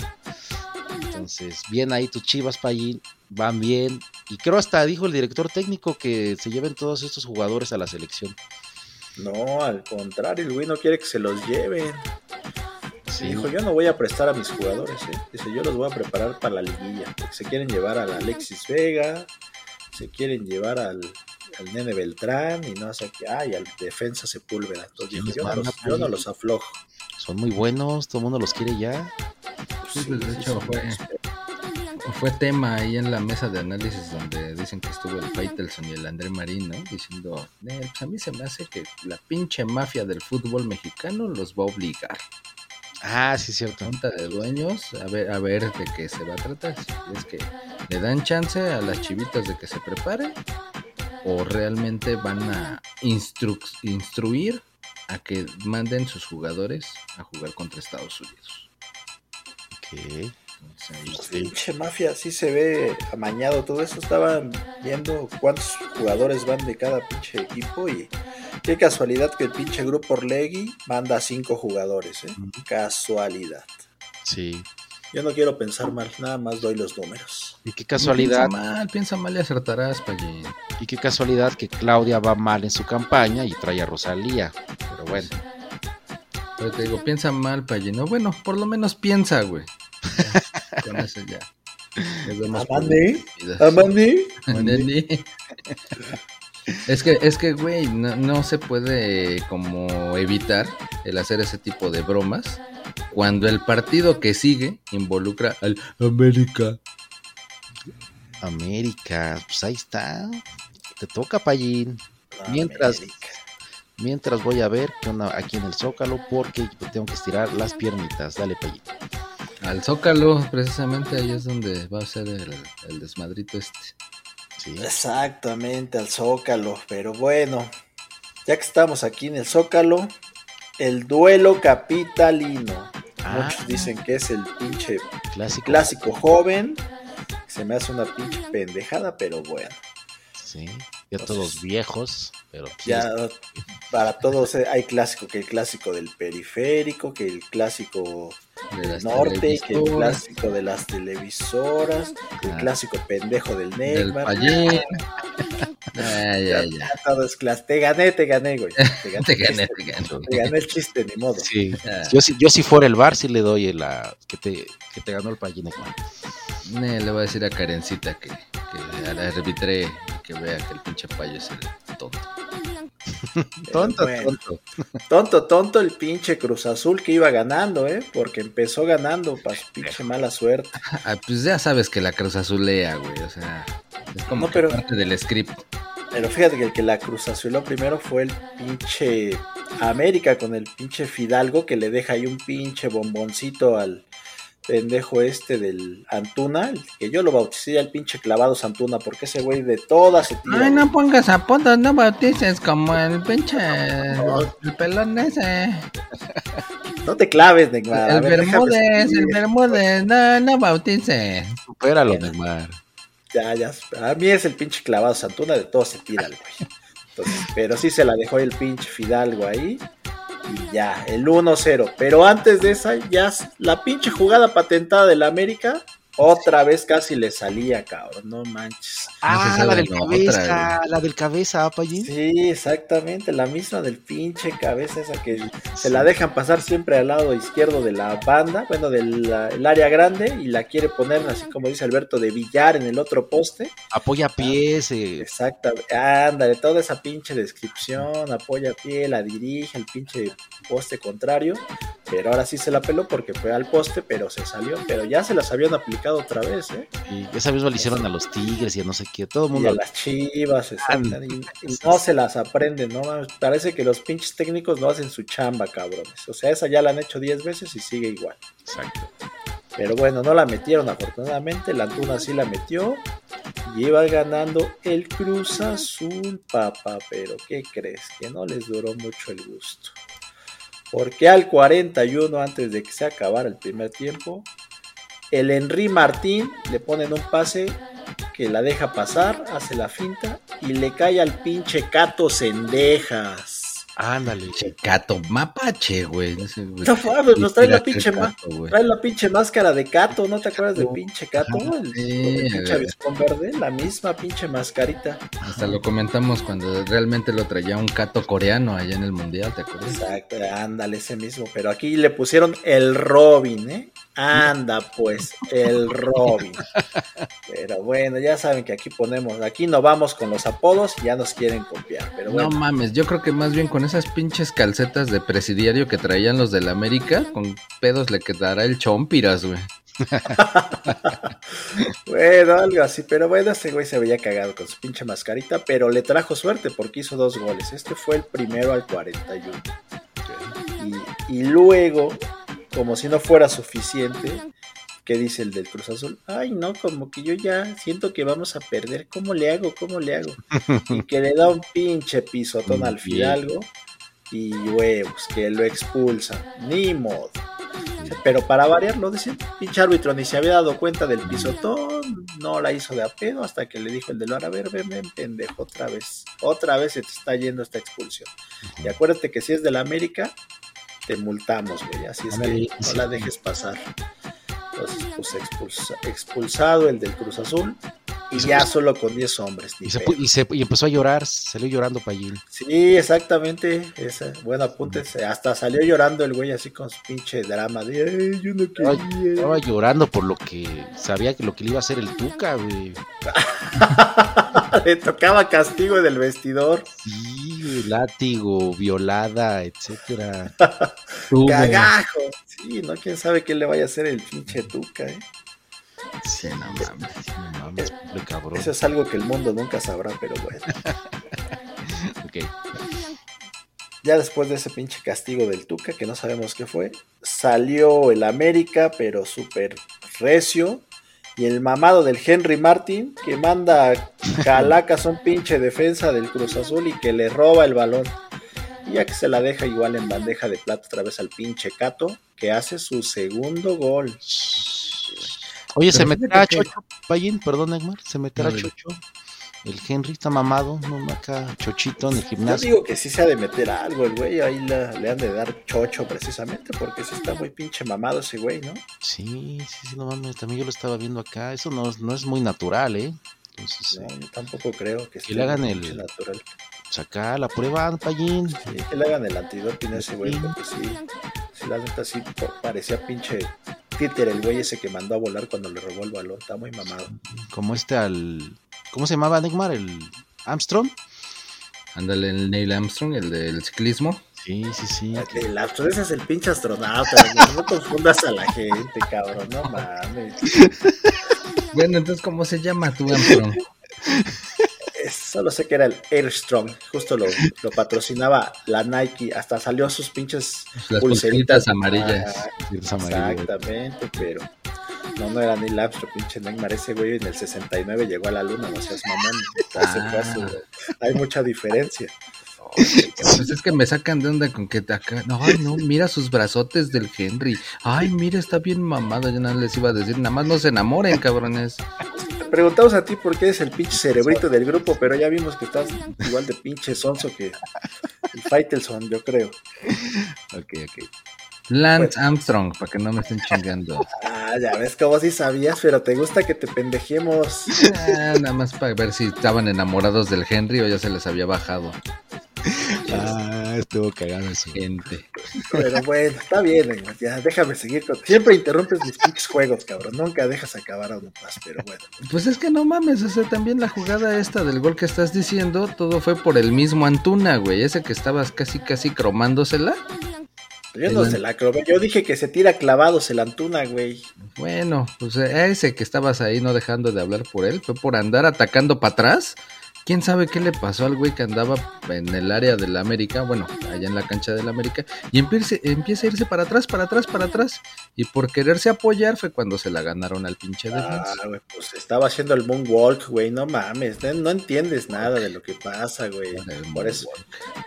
Entonces, bien ahí tus Chivas, Payín, van bien. Y creo hasta dijo el director técnico que se lleven todos estos jugadores a la selección. No, al contrario, el güey no quiere que se los lleven. Sí, Dijo, yo no voy a prestar a mis jugadores, ¿eh? Dice, yo los voy a preparar para la liguilla. Porque se quieren llevar al Alexis Vega, se quieren llevar al, al Nene Beltrán y no sé qué. Ah, y al defensa Sepúlveda. Entonces ¿Quién dijo, yo, no los, yo no los aflojo. Son muy buenos, todo el mundo los quiere ya. Sí, pues, de hecho, fue- tema ahí en la mesa de análisis donde dicen que estuvo el Faitelson y el André Marín, ¿no? Diciendo, "Eh, pues a mí se me hace que la pinche mafia del fútbol mexicano los va a obligar. Ah, sí, es cierto. Junta de dueños, a ver, a ver de qué se va a tratar. Si es que le dan chance a las chivitas de que se preparen o realmente van a instru- instruir a que manden sus jugadores a jugar contra Estados Unidos. Ok. Pues, Pinche mafia, sí se ve amañado todo eso. Estaban viendo cuántos jugadores van de cada pinche equipo y qué casualidad que el pinche grupo Orlegui manda cinco jugadores, ¿eh? Casualidad. Sí. Yo no quiero pensar mal, nada más doy los números. Y qué casualidad, Piensa mal, piensa mal y acertarás, Pallín. y qué casualidad que Claudia va mal en su campaña y trae a Rosalía. Pero bueno, Pero te digo, piensa mal, Pallín. No, bueno, por lo menos piensa, güey. Ya, Con eso ya. Vencidas. ¿Amande? Neni. Es que, es que, güey, no, no se puede como evitar el hacer ese tipo de bromas cuando el partido que sigue involucra al América. América, pues ahí está. Te toca, Payín. Mientras- América. Mientras voy a ver qué onda aquí en el Zócalo porque tengo que estirar las piernitas. Dale, Payín. Al Zócalo, precisamente ahí es donde va a ser el, el desmadrito este. Sí. Exactamente, al Zócalo. Pero bueno, ya que estamos aquí en el Zócalo, el duelo capitalino. Ah. Muchos dicen que es el pinche Clásico. clásico joven. Se me hace una pinche pendejada, pero bueno. Sí. Ya Entonces, todos viejos, pero Ya para todos eh, hay clásico, que el clásico del periférico, que el clásico De las norte, que el clásico de las televisoras, el Ah. clásico pendejo del del Neymar. Pallín. Ya, ya, ya. Todo es clas- Te gané, te gané, güey. *laughs* Te gané, Te el gané, chiste, te gané. te gané el chiste, ni modo. Sí. Ya. Yo, si, yo si fuera el bar, sí le doy la que te, que te ganó el. Ekman. Ne, le voy a decir a Karencita que, que la arbitre y que vea que el pinche payo es el tonto. *laughs* Tonto, bueno. tonto. Tonto, tonto el pinche Cruz Azul que iba ganando, ¿eh? Porque empezó ganando para su pinche mala suerte. Ah, pues ya sabes que la Cruz Azulea, güey. O sea, es como No, que pero- parte del script. Pero fíjate que el que la Cruz Azuló primero fue el pinche América con el pinche Fidalgo que le deja ahí un pinche bomboncito al pendejo este del Antuna, que yo lo bauticé el pinche clavado Antuna, porque ese güey de todas se tira. Ay, no pongas apodos, no bautices como el pinche. El pelón ese. No te claves, Neymar. El ver, Bermúdez, el. Bermúdez, no, no bautices. Supéralo, Neymar. Ya, ya. A mí es el pinche clavado Santuna, de todo se tira el güey. Entonces, pero sí se la dejó el pinche Fidalgo ahí. Y ya, el 1-0. Pero antes de esa, ya la pinche jugada patentada del América, otra vez casi le salía, cabrón. No manches. Ah, la del cabeza, la del cabeza, Payín. Sí, exactamente. La misma del pinche cabeza esa que se la dejan pasar siempre al lado izquierdo de la banda, bueno, del el área grande, y la quiere poner, así como dice Alberto, de billar en el otro poste. Apoya pies. eh, Exactamente, ándale, toda esa pinche descripción, apoya pie, la dirige, el pinche poste contrario, pero ahora sí se la peló porque fue al poste, pero se salió, pero ya se las habían aplicado otra vez, ¿eh? y esa misma le hicieron a los Tigres y a no sé qué. Todo el Y mundo. a las chivas, exacto, y, y no se las aprenden, ¿no? Parece que los pinches técnicos no hacen su chamba, cabrones. O sea, esa ya la han hecho 10 veces y sigue igual. Exacto. Pero bueno, no la metieron afortunadamente, la Antuna sí la metió. Y iba ganando el Cruz Azul, papá. Pero ¿qué crees? Que no les duró mucho el gusto. Porque al 41, antes de que se acabara el primer tiempo, el Henry Martín le ponen un pase que la deja pasar, hace la finta y le cae al pinche Cato Cendejas. Ándale. Cato, mapache, güey. No, mames, nos trae la, pinche Cato, trae la pinche máscara de Cato, ¿no te acuerdas de pinche Cato? El, sí, el pinche avispón verde, la misma pinche mascarita. Hasta lo comentamos cuando realmente lo traía un cato coreano allá en el mundial, ¿te acuerdas? Exacto, ándale ese mismo, pero aquí le pusieron el Robin, ¿eh? Anda pues, el Robin. Pero bueno, ya saben que aquí ponemos, aquí no vamos con los apodos y ya nos quieren copiar, pero No mames, yo creo que más bien con esas pinches calcetas de presidiario que traían los del América, con pedos le quedará el chompiras, güey. *laughs* Bueno, algo así, pero bueno, ese güey se veía cagado con su pinche mascarita, pero le trajo suerte porque hizo dos goles. Este fue el primero al 41. Y, y luego, como si no fuera suficiente, ¿qué dice el del Cruz Azul? Ay, no, como que yo ya siento que vamos a perder. ¿Cómo le hago? ¿Cómo le hago? *laughs* Y que le da un pinche pisotón al. Fidalgo y huevos, que lo expulsa. Ni modo. Pero para variar, lo decía, pinche árbitro ni se había dado cuenta del pisotón, no la hizo de a pedo hasta que le dijo el de Lora, a ver, ven, ven, pendejo, otra vez, otra vez se te está yendo esta expulsión. Y acuérdate que si es del América, te multamos, güey, así es que no la dejes pasar. Entonces, pues expulsa- expulsado el del Cruz Azul y ya puso- solo con 10 hombres. Y, se, y, se- y empezó a llorar, salió llorando Payín. Sí, exactamente. Esa, bueno, apúntense. Hasta salió llorando el güey así con su pinche drama de "Ay, yo no Estaba, quería. estaba llorando por lo que sabía que lo que le iba a hacer el Tuca, güey. *laughs* Le tocaba castigo del vestidor. Sí, látigo, violada, etcétera. *laughs* Cagajo. Sí, no, quién sabe qué le vaya a hacer el pinche Tuca, ¿eh? Sí, no mames. No mames, pobre cabrón. Eso es algo que el mundo nunca sabrá, pero bueno. *laughs* Ok. Ya después de ese pinche castigo del Tuca, que no sabemos qué fue, salió el América, pero súper recio. Y el mamado del Henry Martin, que manda a calacas a un pinche defensa del Cruz Azul y que le roba el balón. Y ya que se la deja igual en bandeja de plata otra vez al pinche Cato, que hace su segundo gol. Oye, se meterá Chocho, Payín, perdón, Egmar, se meterá. Chocho. El Henry está mamado, no acá, Chochito en el Yo gimnasio. digo que sí se ha de meter algo el güey, ahí la- le han de dar chocho precisamente, porque sí está muy pinche mamado ese güey, ¿no? Sí, sí, sí, no mames, también yo lo estaba viendo acá. Eso no, es- no es muy natural, ¿eh? Entonces, No, yo tampoco creo que Que le hagan el- pinche natural. acá la prueba, Payín. Sí, que le hagan el antidoping a ese güey, porque sí, sí, la neta sí parecía pinche títer el güey ese que mandó a volar cuando le robó el balón, está muy mamado. Como este al. ¿Cómo se llamaba Neymar? ¿El Armstrong? Ándale, el Neil Armstrong, el del ciclismo. Sí, sí, sí. El astro, ese es el pinche astronauta, no, no confundas a la gente, cabrón, no mames. *laughs* Bueno, entonces, ¿cómo se llama tu Armstrong? Es- solo sé que era el Airstrong, justo lo, lo patrocinaba la Nike, hasta salió sus pinches Las pulseritas amarillas. Ah. Exactamente, pero no, no era ni Armstrong, pinche Neymar, ese güey en el 69 llegó a la luna, no seas mamón. Ese fue a su- hay mucha diferencia. Pues es que me sacan de onda con que acá. No, ay, no, mira sus brazotes del Henry. Ay, mira, está bien mamado. Yo nada les iba a decir, nada más no se enamoren, cabrones. Te preguntamos a ti por qué eres el pinche cerebrito del grupo, pero ya vimos que estás igual de pinche sonso que el Faitelson, yo creo. Ok, ok. Lance Armstrong, para que no me estén chingando. *laughs* Ah, ya ves como si sabías, pero te gusta que te pendejemos. Ah, nada más para ver si estaban enamorados del Henry o ya se les había bajado. Ah, estuvo cagado eso. Gente. Pero bueno, está bien, ya déjame seguir. Con... Siempre interrumpes mis pinches juegos, cabrón. Nunca dejas acabar a uno más, pero bueno. Pues es que no mames, o sea, también la jugada esta del gol que estás diciendo, todo fue por el mismo Antuna, güey, ese que estabas casi casi cromándosela. Yo no El- se la clové. Yo dije que se tira clavados el Antuna, güey. Bueno, pues a ese que estabas ahí no dejando de hablar por él, fue por andar atacando para atrás quién sabe qué le pasó al güey que andaba en el área del América, bueno, allá en la cancha del América, y empieza, empieza a irse para atrás, para atrás, para atrás. Y por quererse apoyar fue cuando se la ganaron al pinche defensa. Ah, güey, pues estaba haciendo el moonwalk, güey, no mames, no, no entiendes nada de lo que pasa, güey. Por eso,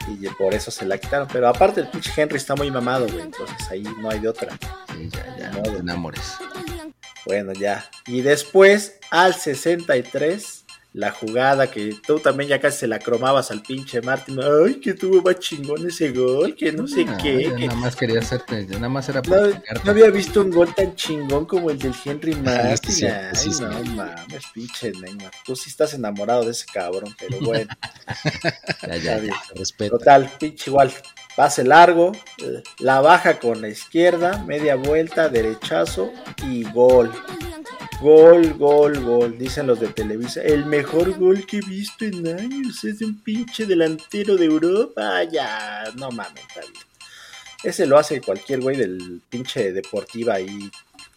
y por eso se la quitaron. Pero aparte el pinche Henry está muy mamado, güey, entonces ahí no hay de otra. Sí, ya, ya, no te enamores. Bueno, ya. Y después, al 63, la jugada que tú también ya casi se la cromabas al pinche Martin. Ay, que tuvo más chingón ese gol, que no sé Ah, qué. que- nada más quería hacerte, nada más era No, para no había visto un gol tan chingón como el del Henry *laughs* Martin. sí, Ay, sí, sí. no mames, pinche Neymar. Tú sí estás enamorado de ese cabrón, pero bueno, *laughs* Ya, ya. Total, pinche igual. Pase largo, eh, la baja con la izquierda, media vuelta, derechazo y gol. Gol, gol, gol, dicen los de Televisa. El mejor gol que he visto en años es de un pinche delantero de Europa. Ya, no mames, está. Ese lo hace cualquier güey del pinche deportiva ahí,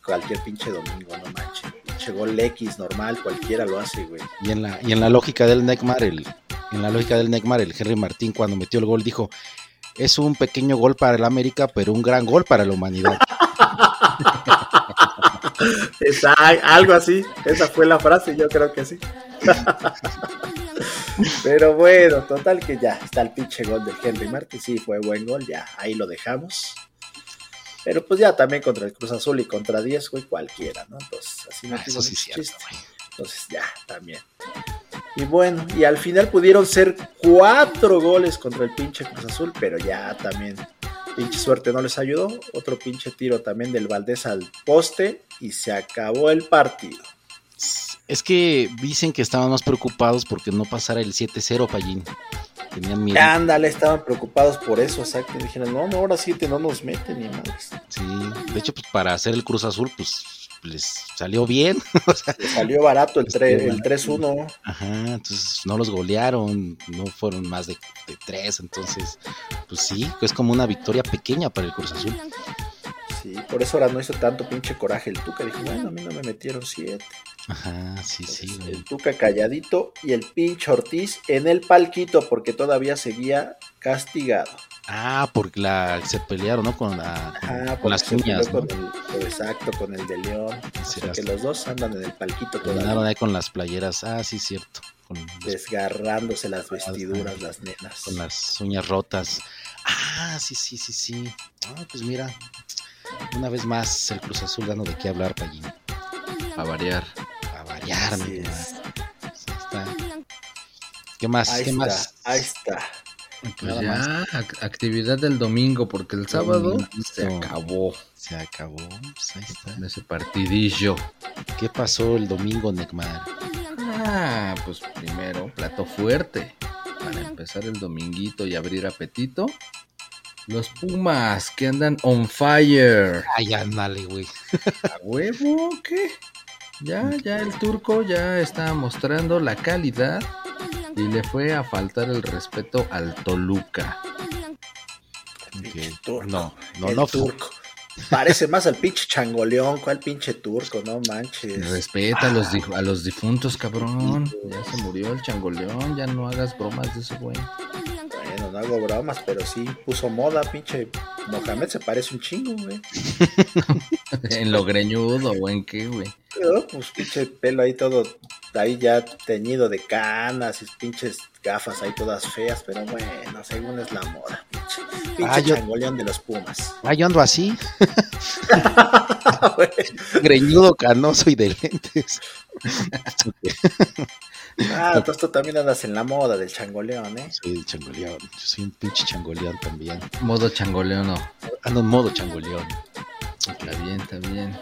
cualquier pinche domingo, no manches. Pinche gol X normal, cualquiera lo hace, güey. Y en la, y en la lógica del Neymar, el, en la lógica del el Henry Martín cuando metió el gol dijo, es un pequeño gol para el América, pero un gran gol para la humanidad. *laughs* Esa- algo así, esa fue la frase, yo creo que sí. *laughs* Pero bueno, total que ya está el pinche gol del Henry Martin, sí, fue buen gol, ya ahí lo dejamos. Pero pues ya también contra el Cruz Azul y contra 10, güey, cualquiera, ¿no? Entonces, así no Ah, eso sí cierto, chiste. güey. Entonces ya, también. Y bueno, y al final pudieron ser cuatro goles contra el pinche Cruz Azul, pero ya también pinche suerte no les ayudó. Otro pinche tiro también del Valdés al poste y se acabó el partido. Es que dicen que estaban más preocupados porque no pasara el 7-0, Pallín. Tenían miedo. Ándale, estaban preocupados por eso, exacto. Dijeron, no, no, ahora siete no nos meten ni madres. Sí, de hecho, pues para hacer el Cruz Azul, pues les salió bien. *laughs* Salió barato el, Estuvo el 3-1. Ajá, entonces no los golearon, no fueron más de, de tres, entonces, pues sí, es como una victoria pequeña para el Cruz Azul. Sí, por eso ahora no hizo tanto pinche coraje el Tuca. Dijo, bueno, a mí no me metieron siete. Ajá, sí, sí, Entonces, el Tuca calladito y el pinche Ortiz en el palquito porque todavía seguía castigado. Ah, porque la, se pelearon, ¿no? Con, la, Ah, con las porque se uñas, peleó ¿no? con el- exacto, con el de León. O Sí, sea, que los dos andan en el palquito todavía, ahí con las playeras. Ah, sí, cierto. Con, los- desgarrándose las vestiduras, las nenas. con las uñas rotas. Ah, sí, sí, sí, sí. Ah, pues mira, una vez más el Cruz Azul dando de qué hablar, Pallín. A variar. A variar, mi es. Pues ahí está. ¿Qué más? Ahí ¿Qué está, más? ahí está. Pues ya, ac- actividad del domingo, porque el sábado se acabó Se acabó. Pues ahí está. ese partidillo. ¿Qué pasó el domingo, Necmar? Ah, pues primero, plato fuerte. Para empezar el dominguito y abrir apetito. Los Pumas que andan on fire. Ay, ándale, güey. *laughs* ¿A huevo? ¿Qué? Ya, ya el turco ya está mostrando la calidad y le fue a faltar el respeto al Toluca. Pinche Ok. turco. No, no, el no. turco. Parece más al pinche changoleón, ¿cuál pinche turco? No manches. Respeta a los, dif- a los difuntos, cabrón. Ya se murió el changoleón, ya no hagas bromas de ese güey. Bueno, no hago bromas, pero sí puso moda, pinche Mohamed se parece un chingo, güey. *laughs* en lo greñudo o en qué, güey. Oh, pues pinche pelo ahí todo, ahí ya teñido de canas y pinches gafas ahí todas feas, pero bueno, según es la moda, pinche, pinche Ah, yo- changoleón de los Pumas. *laughs* Ah, yo ando así, *laughs* greñudo, canoso y de lentes. Ah, entonces tú también andas en la moda del changoleón, ¿eh? Soy el changoleón. Yo soy un pinche changoleón también. Modo changoleón, no. Ando en modo changoleón. Está bien, está bien.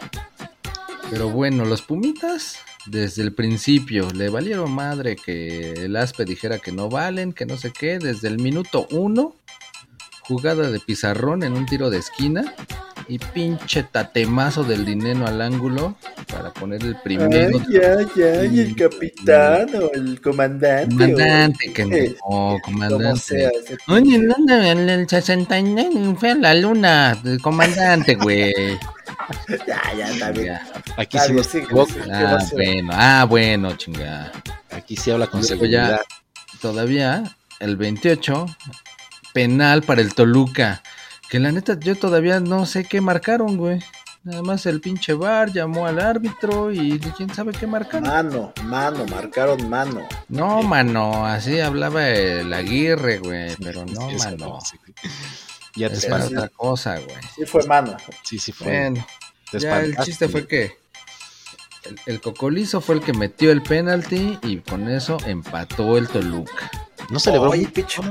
Pero bueno, los Pumitas, desde el principio, le valieron madre que el Aspe dijera que no valen, que no sé qué. Desde el minuto uno, jugada de pizarrón en un tiro de esquina y pinche tatemazo del dinero al ángulo para poner el primero. Ay, ya, ya, y el capitán o el comandante. Comandante, que Eh, no, o como comandante. sea, Oye, ¿dónde en el 69 fue a la luna? El comandante, güey. *laughs* Ya, ya, está bien. Ya. Aquí sí nos sí, equivoca. sí. ¿Qué Ah, bueno, ah, bueno, chinga. Aquí sí habla con seguridad. todavía el 28, penal para el Toluca. Que la neta yo todavía no sé qué marcaron, güey. Nada más el pinche bar llamó al árbitro y quién sabe qué marcaron. Mano, mano, marcaron mano. No, mano, así hablaba el Aguirre, güey, pero no, *laughs* mano. no, sí. Ya te espantaste. otra cosa, güey. Sí fue mano. Sí, sí fue. Bueno, Te ya el chiste fue que el, el Cocolizo fue el que metió el penalti y con eso empató el Toluca. No celebró. Oye, pinche.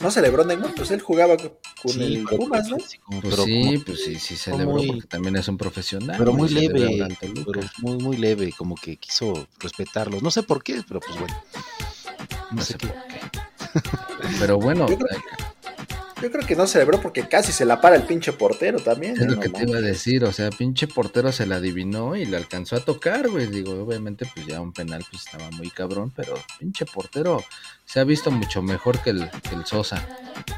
¿No? Celebró Neymar, pues él jugaba con Sí, el pero- Pumas, ¿no? sí, como- Pues pero sí, como- pues sí, sí celebró muy- porque también es un profesional. pero muy leve, pero muy, muy leve, como que quiso respetarlos. No sé por qué, pero pues bueno. No, No sé sé qué. por qué. Pero bueno, Yo creo Yo creo que no celebró porque casi se la para el pinche portero también. es ¿eh? lo No que te iba a decir, o sea, pinche portero se la adivinó y le alcanzó a tocar, güey. Digo, obviamente, pues ya un penal pues estaba muy cabrón, pero pinche portero se ha visto mucho mejor que el, que el Sosa.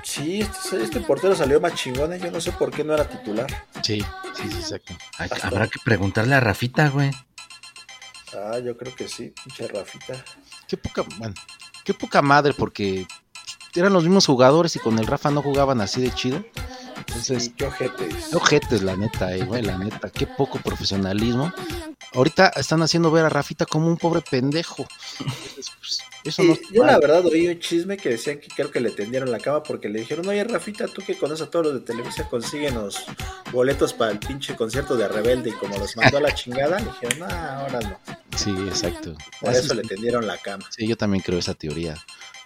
Sí, este, este portero salió más chingón, ¿eh? yo no sé por qué no era titular. Sí, sí, sí, exacto. Hay- habrá que preguntarle a Rafita, güey. Ah, yo creo que sí, pinche Rafita. Qué poca, bueno, qué poca madre, porque eran los mismos jugadores y con el Rafa no jugaban así de chido. Entonces, Sí, qué ojetes. qué ojetes, la neta, eh, güey, la neta, qué poco profesionalismo. Ahorita están haciendo ver a Rafita como un pobre pendejo. Entonces, pues, eso Sí, yo la verdad oí un chisme que decían que creo que le tendieron la cama porque le dijeron, oye Rafita, tú que conoces a todos los de Televisa, consíguenos boletos para el pinche concierto de Rebelde y como los mandó a la chingada, le dijeron, ah, ahora no. Sí, exacto. Por eso es. le tendieron la cama. Sí, yo también creo esa teoría.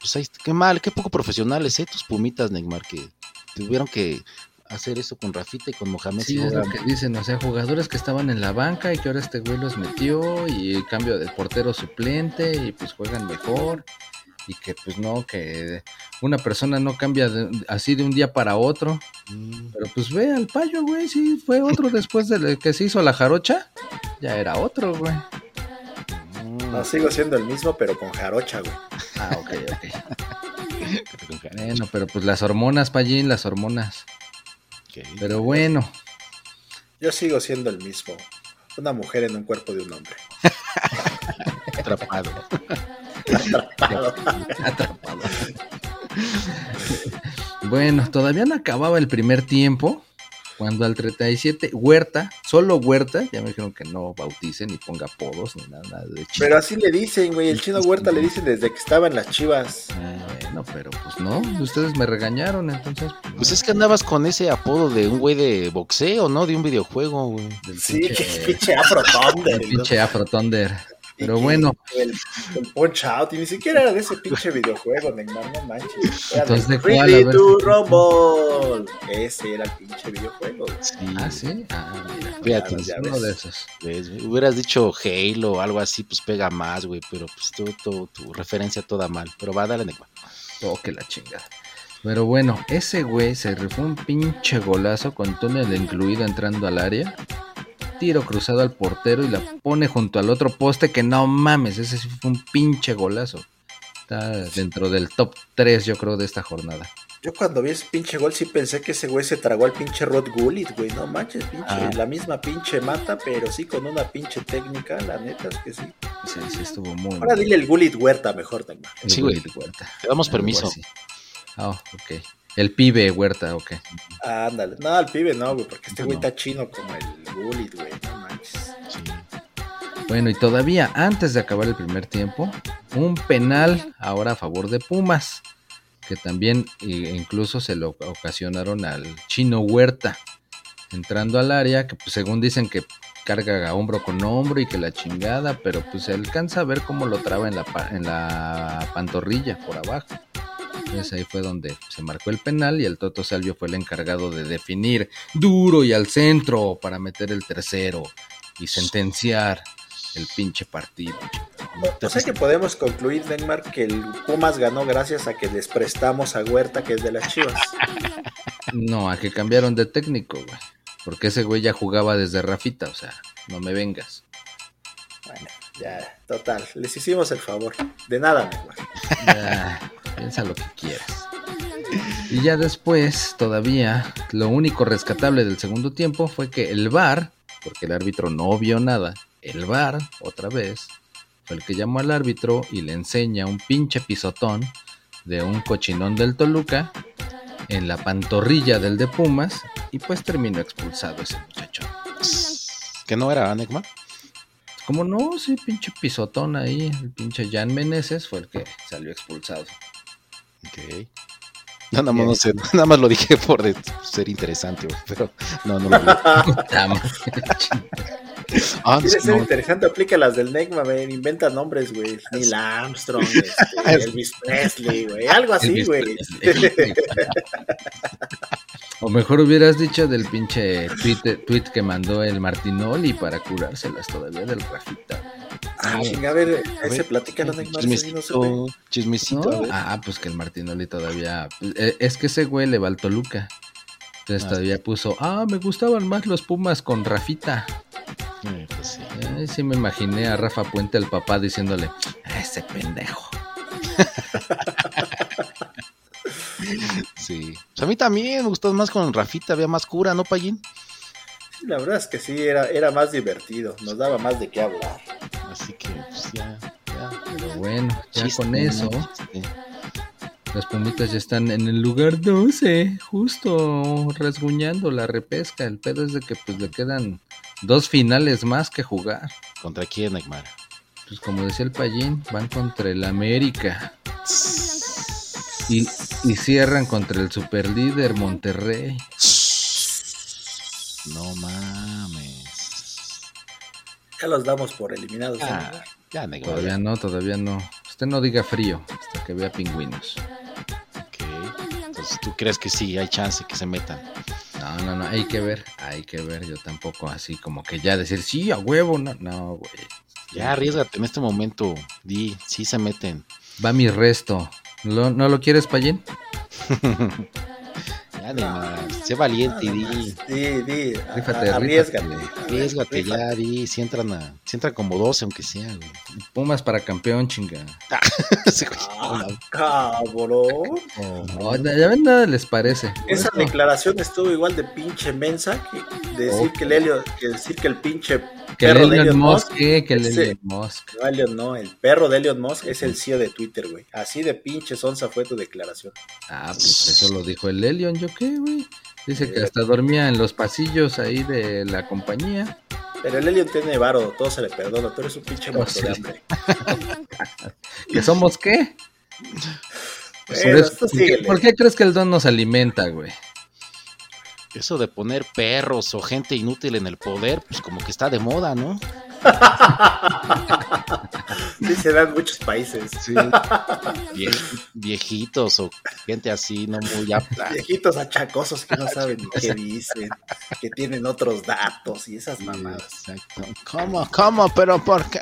Pues ahí, qué mal, qué poco profesionales, ¿eh? Tus pumitas, Neymar, que tuvieron que hacer eso con Rafita y con Mohamed. Sí, es lo que dicen, o sea, jugadores que estaban en la banca y que ahora este güey los metió y el cambio de portero suplente y pues juegan mejor y que pues no, que una persona no cambia de- así de un día para otro, Mm, pero pues ve al payo, güey, sí, fue otro después de que se hizo la jarocha, ya era otro, güey. No, sigo siendo el mismo, pero con jarocha, güey. Ah, ok, ok. Bueno, pero pues las hormonas, Pallín, las hormonas. Pero bueno, Yo sigo siendo el mismo. Una mujer en un cuerpo de un hombre. *laughs* atrapado. Atrapado. atrapado. Bueno, todavía no acababa el primer tiempo. Cuando al 37, Huerta, solo Huerta, ya me dijeron que no bautice ni ponga apodos ni nada, nada de chiste. Pero así le dicen, güey. El chino Huerta le dicen desde que estaba en las chivas. Bueno, pero pues no, ustedes me regañaron, entonces. Pues es que andabas con ese apodo de un güey de boxeo, ¿no? De un videojuego, güey. del Sí, pinche- que pinche Afro Thunder. pinche Afro Thunder. Pero bueno, El, el Punch Out, y ni siquiera era de ese pinche videojuego, Neymar, no manches. Era Entonces, de Ready to ¿qué- Rumble. Ese era el pinche videojuego. Sí. ah, sí, ah, mira, Fíjate, ya uno ves. de esos. ves, güey. Hubieras dicho Halo o algo así, pues pega más, güey. Pero pues tu, tu, tu referencia toda mal. Pero va, dale, Neymar. Oh, que la chingada. Pero bueno, ese güey se rifó un pinche golazo con túnel incluido entrando al área. Tiro cruzado al portero y la pone junto al otro poste que no mames, ese sí fue un pinche golazo. Está dentro del top 3 yo creo de esta jornada. Yo cuando vi ese pinche gol sí pensé que ese güey se tragó al pinche Rod Gullit, güey. No manches, pinche. Ah. La misma pinche mata, pero sí con una pinche técnica. La neta es que sí. Sí, sí estuvo muy Ahora dile el Gullit Huerta mejor, el Sí, güey. Gullit Huerta. Te damos permiso. Ah, ok. El pibe Huerta, ok. Ándale. No, al pibe no, güey, porque este güey No. está chino como el Gullit, güey. No manches. Bueno, y todavía antes de acabar el primer tiempo, un penal ahora a favor de Pumas, que también eh, incluso se lo ocasionaron al chino Huerta, entrando al área, que pues, según dicen que carga a hombro con hombro y que la chingada, pero pues se alcanza a ver cómo lo traba en la, en la pantorrilla por abajo. Entonces ahí fue donde se marcó el penal y el Toto Salvio fue el encargado de definir duro y al centro para meter el tercero y sentenciar el pinche partido. O sea que podemos concluir, Neymar, que el Pumas ganó gracias a que les prestamos a Huerta, que es de las chivas. No, a que cambiaron de técnico, güey. Porque ese güey ya jugaba desde Rafita, o sea, no me vengas. Bueno, ya, total. Les hicimos el favor. De nada, Neymar. Piensa lo que quieras. Y ya después, todavía, lo único rescatable del segundo tiempo fue que el VAR, porque el árbitro no vio nada, el VAR, otra vez, fue el que llamó al árbitro y le enseña un pinche pisotón de un cochinón del Toluca en la pantorrilla del de Pumas y pues terminó expulsado ese muchacho. Que no era Anegma. Como no, sí, pinche pisotón ahí, el pinche Jan Meneses fue el que salió expulsado. Ok. No, nada, más, no sé, *laughs* nada más lo dije por de- ser interesante, güey, pero no, no lo vi. *laughs* Ah, Quiere no, ser interesante, aplica las del Negma, güey. Inventa nombres, güey. Neil Armstrong, este, *laughs* Elvis Presley, güey. Algo así, güey. O mejor hubieras dicho del pinche tweet, tweet que mandó el Martinoli para curárselas todavía del Rafita. Ah, chinga, a ver, A ese. Chismecito, chismecito, a ¿No? ver. Ah, pues que el Martinoli todavía. eh, Es que ese güey le va al Toluca. Entonces Ah, todavía puso, ah, me gustaban más los Pumas con Rafita. Pues sí. Eh, sí me imaginé a Rafa Puente, el papá, diciéndole, ese pendejo. *laughs* Sí. Pues a mí también me gustó más con Rafita, había más cura, ¿no, Payín? Sí, La verdad es que sí, era, era más divertido. Nos daba más de qué hablar. Así que, pues ya, ya. Pero bueno, ya Chiste, con eso, chiste. los Pumitas ya están en el lugar 12, justo rasguñando la repesca. El pedo es de que pues le quedan dos finales más que jugar. ¿Contra quién, Neymar? Pues como decía el Payín, van contra el América. Y, y cierran contra el superlíder Monterrey. No mames. Ya los damos por eliminados. ¿no? Ah, ya, Neymar. Todavía no, todavía no. Usted no diga frío hasta que vea pingüinos. Ok. Entonces, ¿tú crees que sí hay chance que se metan? No, no, no, hay que ver, hay que ver. Yo tampoco así como que ya decir, sí, a huevo, no, no, güey. Ya, arriesgate en este momento. Di, sí se meten. Va mi resto. ¿Lo- ¿No lo quieres, Payín? *laughs* Sé valiente y di. Di, di, Rífate, a- arriesgate. Arriesgate ya, di. Si entran, a, si entran como 12, aunque sea, güey. Pumas para campeón, chinga. *laughs* Güey. Ah, cabrón. Oh, ya ya ven, nada les parece. Esa declaración estuvo igual de pinche mensa que decir Oh. que el Helio, que decir que el pinche que el perro de Elon Musk, Musk, ¿qué? Que el ese- Elon Musk. no, Elon no, el perro de Elon Musk es el CEO de Twitter, güey. Así de pinche sonsa fue tu declaración. Ah, pues eso lo dijo el Elion, ¿yo qué, güey? Dice que hasta dormía en los pasillos ahí de la compañía. Pero el Elon tiene varo, todo se le perdona. Tú eres un pinche muerto de hambre. ¿Que somos qué? *laughs* Pues Bueno, por, eso- tú ¿por qué, síguele. por qué crees que el don nos alimenta, güey? Eso de poner perros o gente inútil en el poder, pues como que está de moda, ¿no? *laughs* Sí se dan muchos países. Sí. Vie- viejitos o gente así, no muy apta. Viejitos achacosos que no *laughs* saben ni qué dicen, que tienen otros datos y esas mamadas. Exacto. ¿Cómo? ¿Cómo? ¿Pero por qué?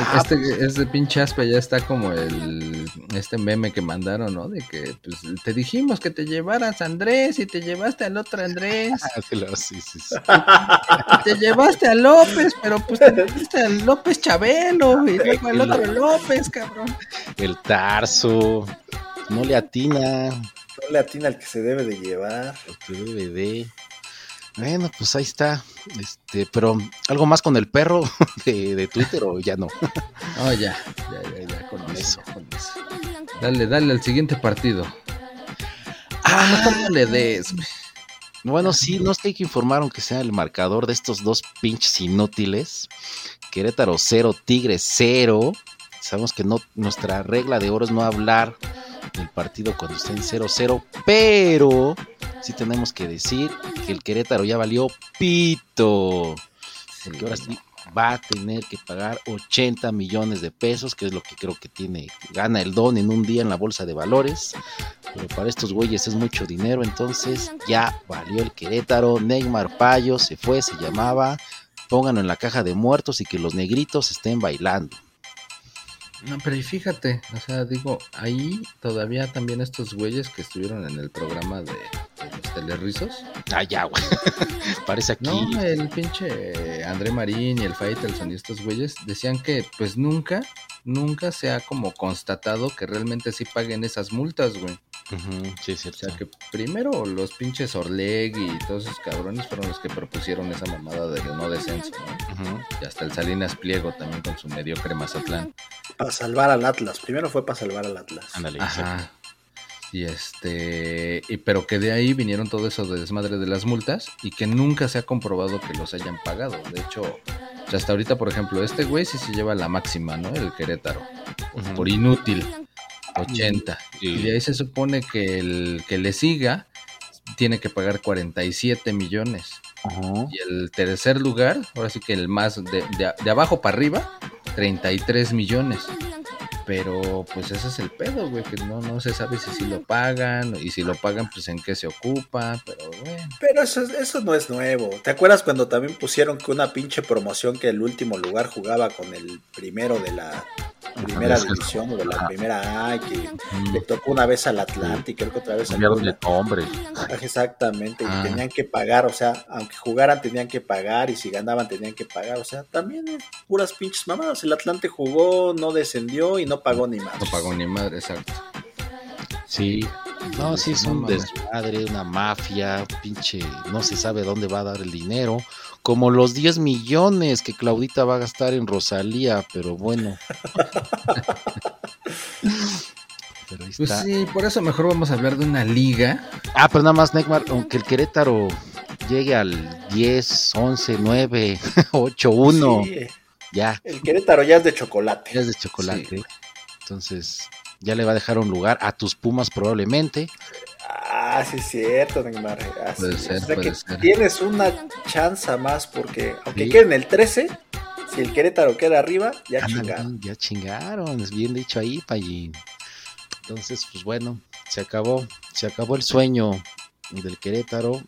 Ah, este, este pinche aspe ya está como el este meme que mandaron, ¿no? De que pues te dijimos que te llevaras a Andrés y te llevaste al otro Andrés. *laughs* ah, sí, sí, sí, te llevaste a López, pero pues te llevaste al López Chabelo y luego al otro López, cabrón. El tarso. No le atina. No le atina al que se debe de llevar. Lo que debe de. Bueno, pues ahí está. Este, pero algo más con el perro *laughs* de, de Twitter o ya no. Oh, *laughs* ya, ya, ya, ya, con eso, con eso. Dale, dale al siguiente partido. Ah, no, no le des. Bueno, sí, no es que hay que sea el marcador de estos dos pinches inútiles. Querétaro 0, Tigre 0. Sabemos que no, nuestra regla de oro es no hablar del partido cuando esté en 0-0, pero sí tenemos que decir que el Querétaro ya valió pito. Porque ahora sí va a tener que pagar 80 millones de pesos, que es lo que creo que tiene, gana el don en un día en la bolsa de valores. Pero para estos güeyes es mucho dinero, entonces ya valió el Querétaro. Neymar Payo se fue, se llamaba. Pónganlo en la caja de muertos y que los negritos estén bailando. No, pero y fíjate, o sea, digo, ahí todavía también estos güeyes que estuvieron en el programa de, de los telerrizos. Ah, ya, güey. *laughs* Parece aquí. No, el pinche André Marín y el Faitelson y estos güeyes decían que pues nunca, nunca se ha como constatado que realmente sí paguen esas multas, güey. Ujú, Sí, es O sea que primero los pinches Orleg y todos esos cabrones fueron los que propusieron esa mamada del no descenso, ¿no? Y hasta el Salinas Pliego también con su mediocre Mazatlán. Para salvar al Atlas. Primero fue para salvar al Atlas. Ajá. Y este, y pero que de ahí vinieron todo eso de desmadre de las multas y que nunca se ha comprobado que los hayan pagado. De hecho, hasta ahorita, por ejemplo, este güey sí se lleva la máxima, ¿no? El Querétaro. Por inútil. 80. Sí. Y de ahí se supone que el que le siga tiene que pagar 47 millones. Y el tercer lugar, ahora sí que el más de, de- de abajo para arriba, 33 millones. Pero pues ese es el pedo, güey, que no, no se sabe si sí lo pagan y si lo pagan, pues en qué se ocupa, pero bueno. Pero eso, eso no es nuevo. ¿Te acuerdas cuando también pusieron que una pinche promoción que el último lugar jugaba con el primero de la primera Ajá. división o de la primera A y que Mm, le tocó una vez al Atlante y creo que otra vez al nombre. Exactamente, Ah. y tenían que pagar, o sea, aunque jugaran tenían que pagar y si ganaban tenían que pagar, o sea, también puras pinches mamadas. El Atlante jugó, no descendió y no pagó ni más. no pagó ni madre, exacto. Sí. No, sí, es un desmadre, una mafia, pinche, no se sabe dónde va a dar el dinero. Como los 10 millones que Claudita va a gastar en Rosalía, pero bueno. *laughs* Pero ahí Pues sí, por eso mejor vamos a hablar de una liga. Ah, pero nada más, Neymar, aunque el Querétaro llegue al 10, 11, 9, 8, 1, Sí, ya, el Querétaro ya es de chocolate. ya es de chocolate. Entonces, ya le va a dejar un lugar a tus Pumas probablemente. Ah, sí es cierto, Neymar. Así Puede ser, o sea puede que ser. tienes una chance más porque aunque Sí. quede en el 13, si el Querétaro queda arriba, ya chingaron. ya chingaron, es bien dicho ahí, Pallín. Entonces, pues bueno, se acabó, se acabó el sueño del Querétaro.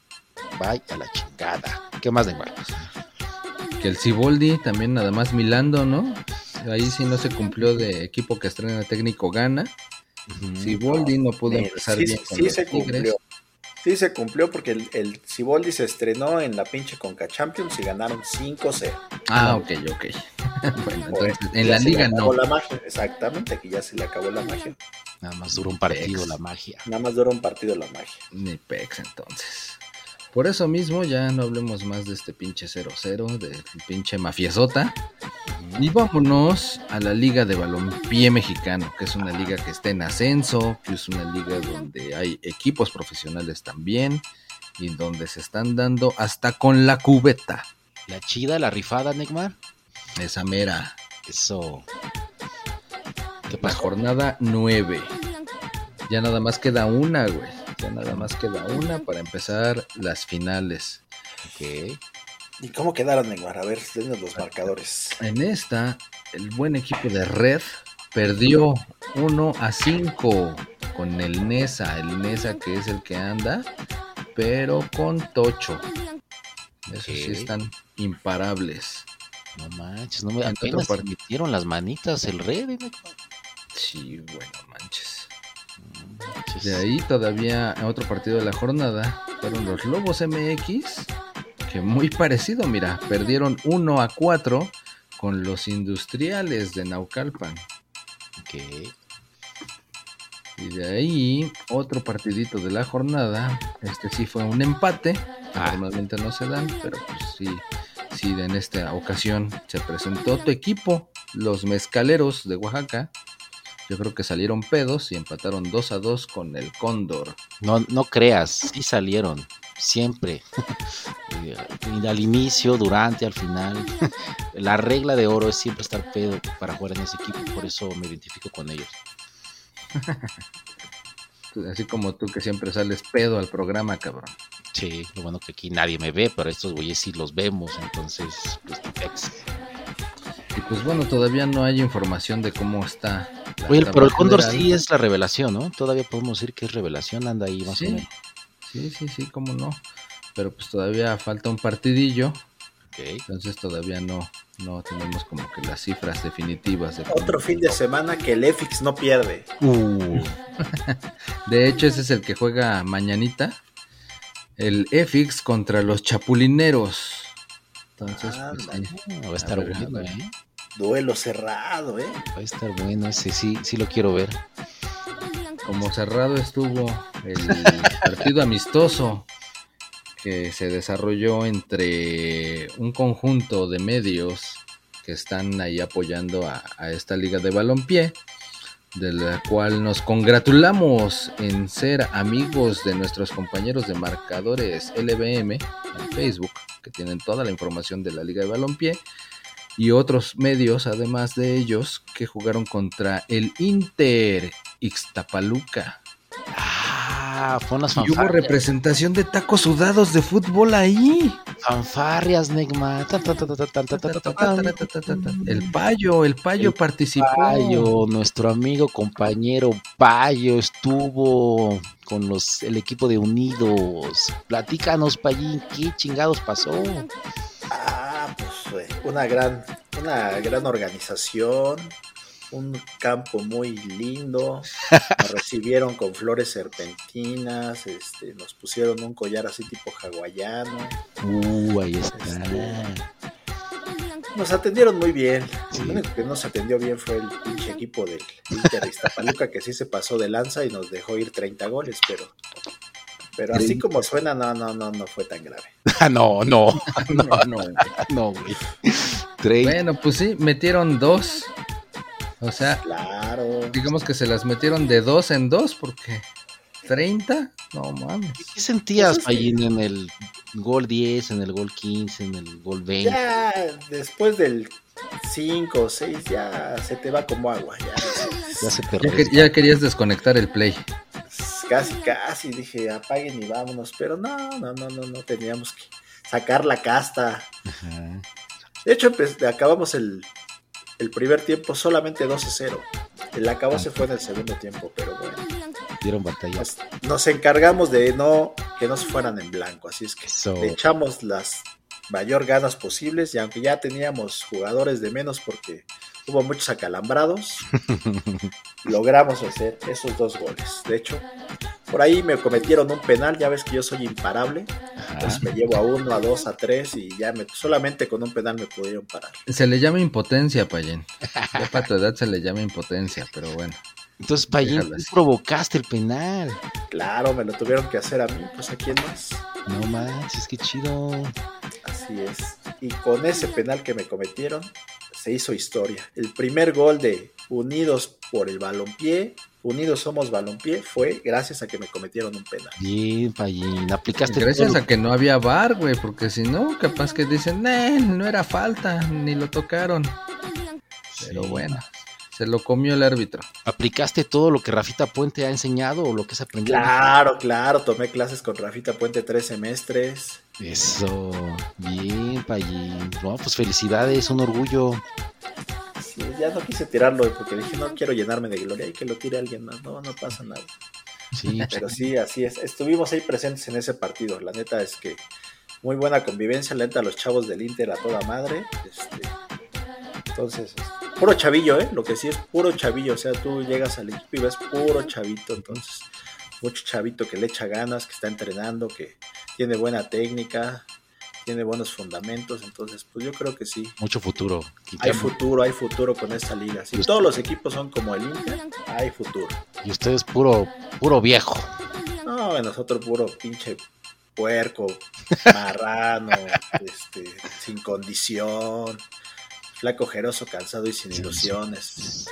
Vaya a la chingada. ¿Qué más, Neymar? Que el Ciboldi también nada más milando, ¿no? Ahí sí no se cumplió de equipo que estrena técnico gana. Ujú. Ciboldi no pudo Eh, empezar sí, bien sí, con sí los se Tigres. cumplió. Sí se cumplió porque el, el Ciboldi se estrenó en la pinche Conca Champions y ganaron 5-0. Ah, ok, ok. *laughs* bueno, Pues, entonces en ya la liga no. La magia. Exactamente, aquí ya se le acabó la magia. Nada más duró un partido la magia. Nada más dura un partido la magia. Ni pex entonces. Por eso mismo ya no hablemos más de este pinche 0-0, de pinche mafiesota. Y vámonos a la Liga de Balompié Mexicano, que es una liga que está en ascenso, que es una liga donde hay equipos profesionales también, y donde se están dando hasta con la cubeta. La chida, la rifada, Neymar. Esa mera. Eso. ¿Qué La pasó? jornada 9. Ya nada más queda una, güey. Ya nada más queda una para empezar las finales. Ok. ¿Y cómo quedaron, Neymar? A ver, denos los marcadores. En esta, el buen equipo de Red perdió 1 a 5 con el Nesa, el Nesa que es el que anda, pero con Tocho. Esos sí están imparables. No manches, no me En apenas otro se par- metieron las manitas el red. Sí, bueno, manches. De ahí todavía en otro partido de la jornada fueron los Lobos MX, que muy parecido, mira, perdieron 1 a 4 con los Industriales de Naucalpan. Ok. Y de ahí, otro partidito de la jornada. Este sí fue un empate. Ah. Normalmente no se dan, pero pues sí, sí, en esta ocasión se presentó tu equipo, los mezcaleros de Oaxaca. Yo creo que salieron pedos y empataron 2 a 2 con el Cóndor. No, no creas, sí salieron. Siempre. *laughs* Al inicio, durante, al final. La regla de oro es siempre estar pedo para jugar en ese equipo. Por eso me identifico con ellos. *laughs* Así como tú que siempre sales pedo al programa, cabrón. Sí, lo bueno que aquí nadie me ve, pero estos güeyes sí los vemos. Entonces, pues, ex. Y pues bueno, todavía no hay información de cómo está. la Oye, pero el Cóndor general. sí es la revelación, ¿no? Todavía podemos decir que es revelación, anda ahí más o Sí, menos. sí, sí, sí, cómo no. Pero pues todavía falta un partidillo. Ok. Entonces todavía no, no tenemos como que las cifras definitivas. De Otro fin de semana que el EFIX no pierde. Uh, *laughs* De hecho, ese es el que juega mañanita. El EFIX contra los Chapulineros. Entonces, pues, Ándale. ahí- va a estar ver, bueno. ¿eh? Duelo cerrado, ¿eh? Va a estar bueno, ese sí, sí lo quiero ver. como cerrado estuvo el *laughs* partido amistoso que se desarrolló entre un conjunto de medios que están ahí apoyando a, a esta liga de balompié, de la cual nos congratulamos en ser amigos de nuestros compañeros de marcadores LBM en Facebook, que tienen toda la información de la liga de balompié, y otros medios, además de ellos, que jugaron contra el Inter Ixtapaluca. Fue unas fanfarrias. Y hubo representación de tacos sudados de fútbol ahí. Fanfarrias, Negma. El payo, el payo el participó. Payo, nuestro amigo, compañero Payo estuvo con los, el equipo de Unidos. Platícanos, Payín, ¿qué chingados pasó? Ah, pues una gran, una gran organización un campo muy lindo, nos *laughs* recibieron con flores serpentinas, este, nos pusieron un collar así tipo hawaiano, Uh, ahí está. nos atendieron muy bien, Sí. lo único que nos atendió bien fue el pinche equipo del Inter de Iztapaluca que sí se pasó de lanza y nos dejó ir 30 goles, pero... Pero así como suena, no, no, no, no fue tan grave. *laughs* Ah, no, *laughs* no, No, no, güey. no, güey. Bueno, pues sí, metieron dos. O sea, Claro. digamos que se las metieron de dos en dos porque 30, no mames. ¿qué sentías, Pues que- Payín, en el gol 10, en el gol 15, en el gol 20? Ya después del 5 o 6 ya se te va como agua. Ya, Ya se te Ya, que- ya querías desconectar el play. casi, casi dije apaguen y vámonos. Pero no, no, no, no, no teníamos que sacar la casta. Ajá. De hecho, empe- acabamos el, el primer tiempo solamente 2 a 0. El acabó se fue en el segundo tiempo, pero bueno. Dieron batalla. Nos, nos encargamos de no que no se fueran en blanco. Así es que le echamos las mayor ganas posibles y aunque ya teníamos jugadores de menos porque hubo muchos acalambrados, *laughs* logramos hacer esos dos goles. De hecho, por ahí me cometieron un penal, ya ves que yo soy imparable, Ajá. pues me llevo a uno, a dos, a tres y ya me, solamente con un penal me pudieron parar. Se le llama impotencia, Payen. Ya para tu edad se le llama impotencia, pero bueno. Entonces, Payín, tú provocaste el penal. Claro, me lo tuvieron que hacer a mí, pues a quién más. No manches, qué chido. Así es. Y con ese penal que me cometieron, se hizo historia. El primer gol de Unidos por el balompié, Unidos somos balompié, fue gracias a que me cometieron un penal. Bien, Payín. Aplicaste Gracias a que no había bar, güey, porque si no, capaz que dicen, "Eh, no era falta, ni lo tocaron. Pero bueno, se lo comió el árbitro. ¿Aplicaste todo lo que Rafita Puente ha enseñado o lo que has aprendido? Claro, claro, tomé clases con Rafita Puente tres semestres. Eso. Bien, Payín. No, pues felicidades, un orgullo. Ya no quise tirarlo porque dije, no quiero llenarme de gloria y que lo tire alguien más. No, no pasa nada. Sí, Pero sí, así es. Estuvimos ahí presentes en ese partido. La neta es que muy buena convivencia. La neta, los chavos del Inter a toda madre. Este, entonces, es puro chavillo, ¿eh? Lo que sí es puro chavillo. O sea, tú llegas al equipo y ves puro chavito. Entonces, mucho chavito que le echa ganas, que está entrenando, que tiene buena técnica, tiene buenos fundamentos. Entonces, pues yo creo que sí. mucho futuro. Hay futuro, hay futuro con esta liga. Si todos los equipos son como el Inter, hay futuro. Y usted es puro, puro viejo. No, nosotros puro pinche puerco, *laughs* marrano, este, sin condición, flaco, jeroso, cansado y sin Sí, ilusiones.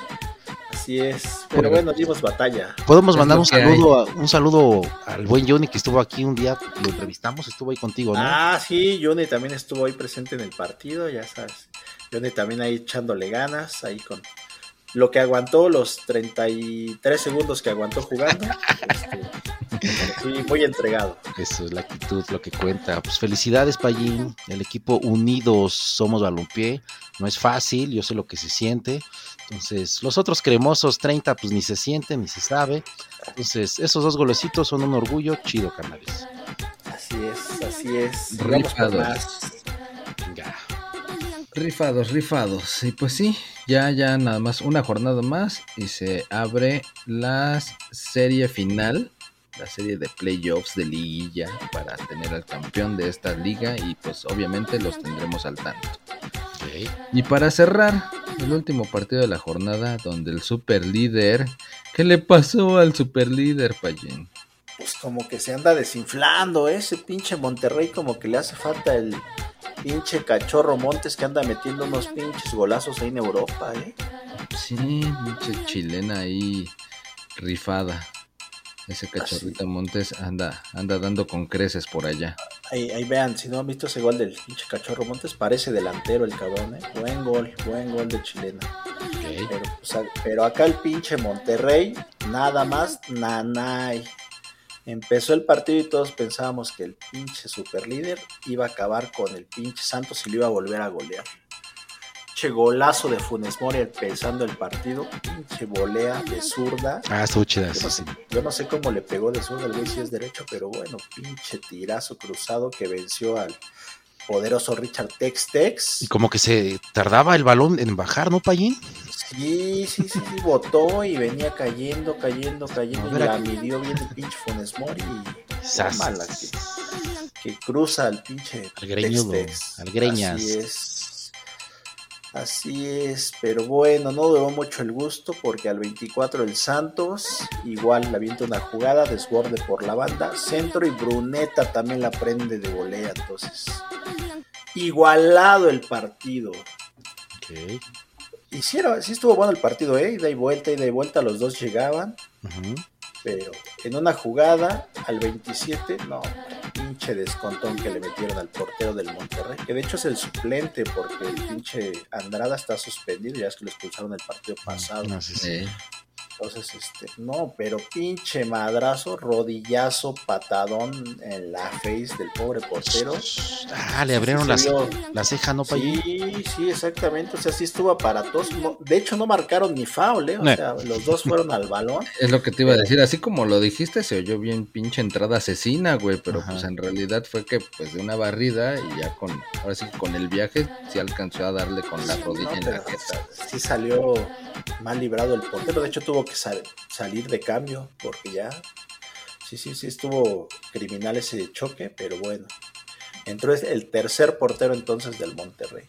Así es. Pero bueno, dimos batalla. Podemos Es mandar un saludo, a- un saludo al buen Johnny que estuvo aquí un día, lo entrevistamos, estuvo ahí contigo, ¿no? Ah, sí, Johnny también estuvo ahí presente en el partido, ya sabes. Johnny también ahí echándole ganas, ahí con lo que aguantó, los 33 segundos que aguantó jugando. *laughs* este, sí, muy entregado. Eso es la actitud, lo que cuenta. Pues felicidades, Payín. El equipo Unidos Somos Balompié. No es fácil, yo sé lo que se siente. Entonces, los otros cremosos 30, pues ni se sienten, ni se sabe. Entonces, esos dos golecitos son un orgullo chido, canales. Así es, así es. Rifados. Venga. Rifados, rifados. Y pues sí, ya, ya nada más una jornada más y se abre la serie final, la serie de playoffs de liguilla para tener al campeón de esta liga y pues obviamente los tendremos al tanto. Y para cerrar, el último partido de la jornada donde el super líder ¿Qué le pasó al superlíder, Payín? Pues como que se anda desinflando, ¿eh? ese pinche Monterrey como que le hace falta el pinche cachorro Montes que anda metiendo unos pinches golazos ahí en Europa, ¿eh? Sí, pinche chilena ahí rifada. Ese cachorrito Montes anda, anda dando con creces por allá. Ahí, ahí, vean, si no han visto ese gol del pinche cachorro Montes, parece delantero el cabrón, ¿eh? Buen gol, buen gol de chilena. Pero, pero acá el pinche Monterrey, nada más, nanay. Empezó el partido y todos pensábamos que el pinche superlíder iba a acabar con el pinche Santos y lo iba a volver a golear. Pinche golazo de Funes Mori empezando el partido, pinche volea de zurda. Ah, estuvo chida, Yo sí, no, sí. sé, yo no sé cómo le pegó de zurda, el güey si es derecho, pero bueno, pinche tirazo cruzado que venció al poderoso Richard Tex Tex. Y como que se tardaba el balón en bajar, ¿no, Payín? Sí, sí, sí, sí, botó y venía cayendo, cayendo, cayendo. Y la midió bien el pinche Funes Mori y Sas. tómala, que, que cruza al pinche Al greñudo, Tex-Tex. al greñas. Así es. Así es, pero bueno, no duró mucho el gusto porque al 24 el Santos igual le avienta una jugada, desborde por la banda, centro y Bruneta también la prende de volea, entonces igualado el partido. Ok. Hicieron, sí estuvo bueno el partido, ¿eh? Ida y vuelta, ida y vuelta, los dos llegaban, pero en una jugada al 27, no, pinche descontón que le metieron al portero del Monterrey, que de hecho es el suplente porque el pinche Andrada está suspendido, ya es que lo expulsaron el partido pasado. No, sí, sí. Entonces, este, no, pero pinche madrazo, rodillazo, patadón en la face del pobre portero. Ah, le abrieron Sí, la, se vio. la ceja, ¿no, Payín? Sí, sí, exactamente. O sea, sí estuvo aparatoso. De hecho, no marcaron ni foul, ¿eh? O No. sea, los dos fueron al balón. *laughs* es lo que te iba a decir, así como lo dijiste, se oyó bien pinche entrada asesina, güey, pero Ajá. pues en realidad fue que pues de una barrida y ya con, ahora sí que con el viaje sí alcanzó a darle con la rodilla no, en la jeta. sí salió mal librado el portero. De hecho, tuvo que sal- salir de cambio porque ya. Sí, sí, sí, estuvo criminal ese choque, pero bueno. Entró el tercer portero entonces del Monterrey.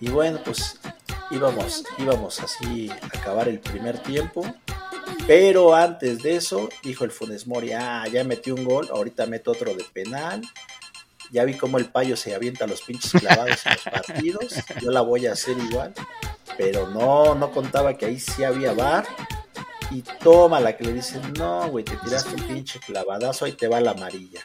Y bueno, pues íbamos, íbamos así a acabar el primer tiempo. Pero antes de eso, dijo el Funes Mori, ah, ya metí un gol, ahorita meto otro de penal. Ya vi cómo el payo se avienta los pinches clavados en los partidos. Yo la voy a hacer igual. Pero no, no contaba que ahí sí había bar. Y toma la que le dicen, no, güey, te tiraste un pinche clavadazo, ahí te va la amarilla.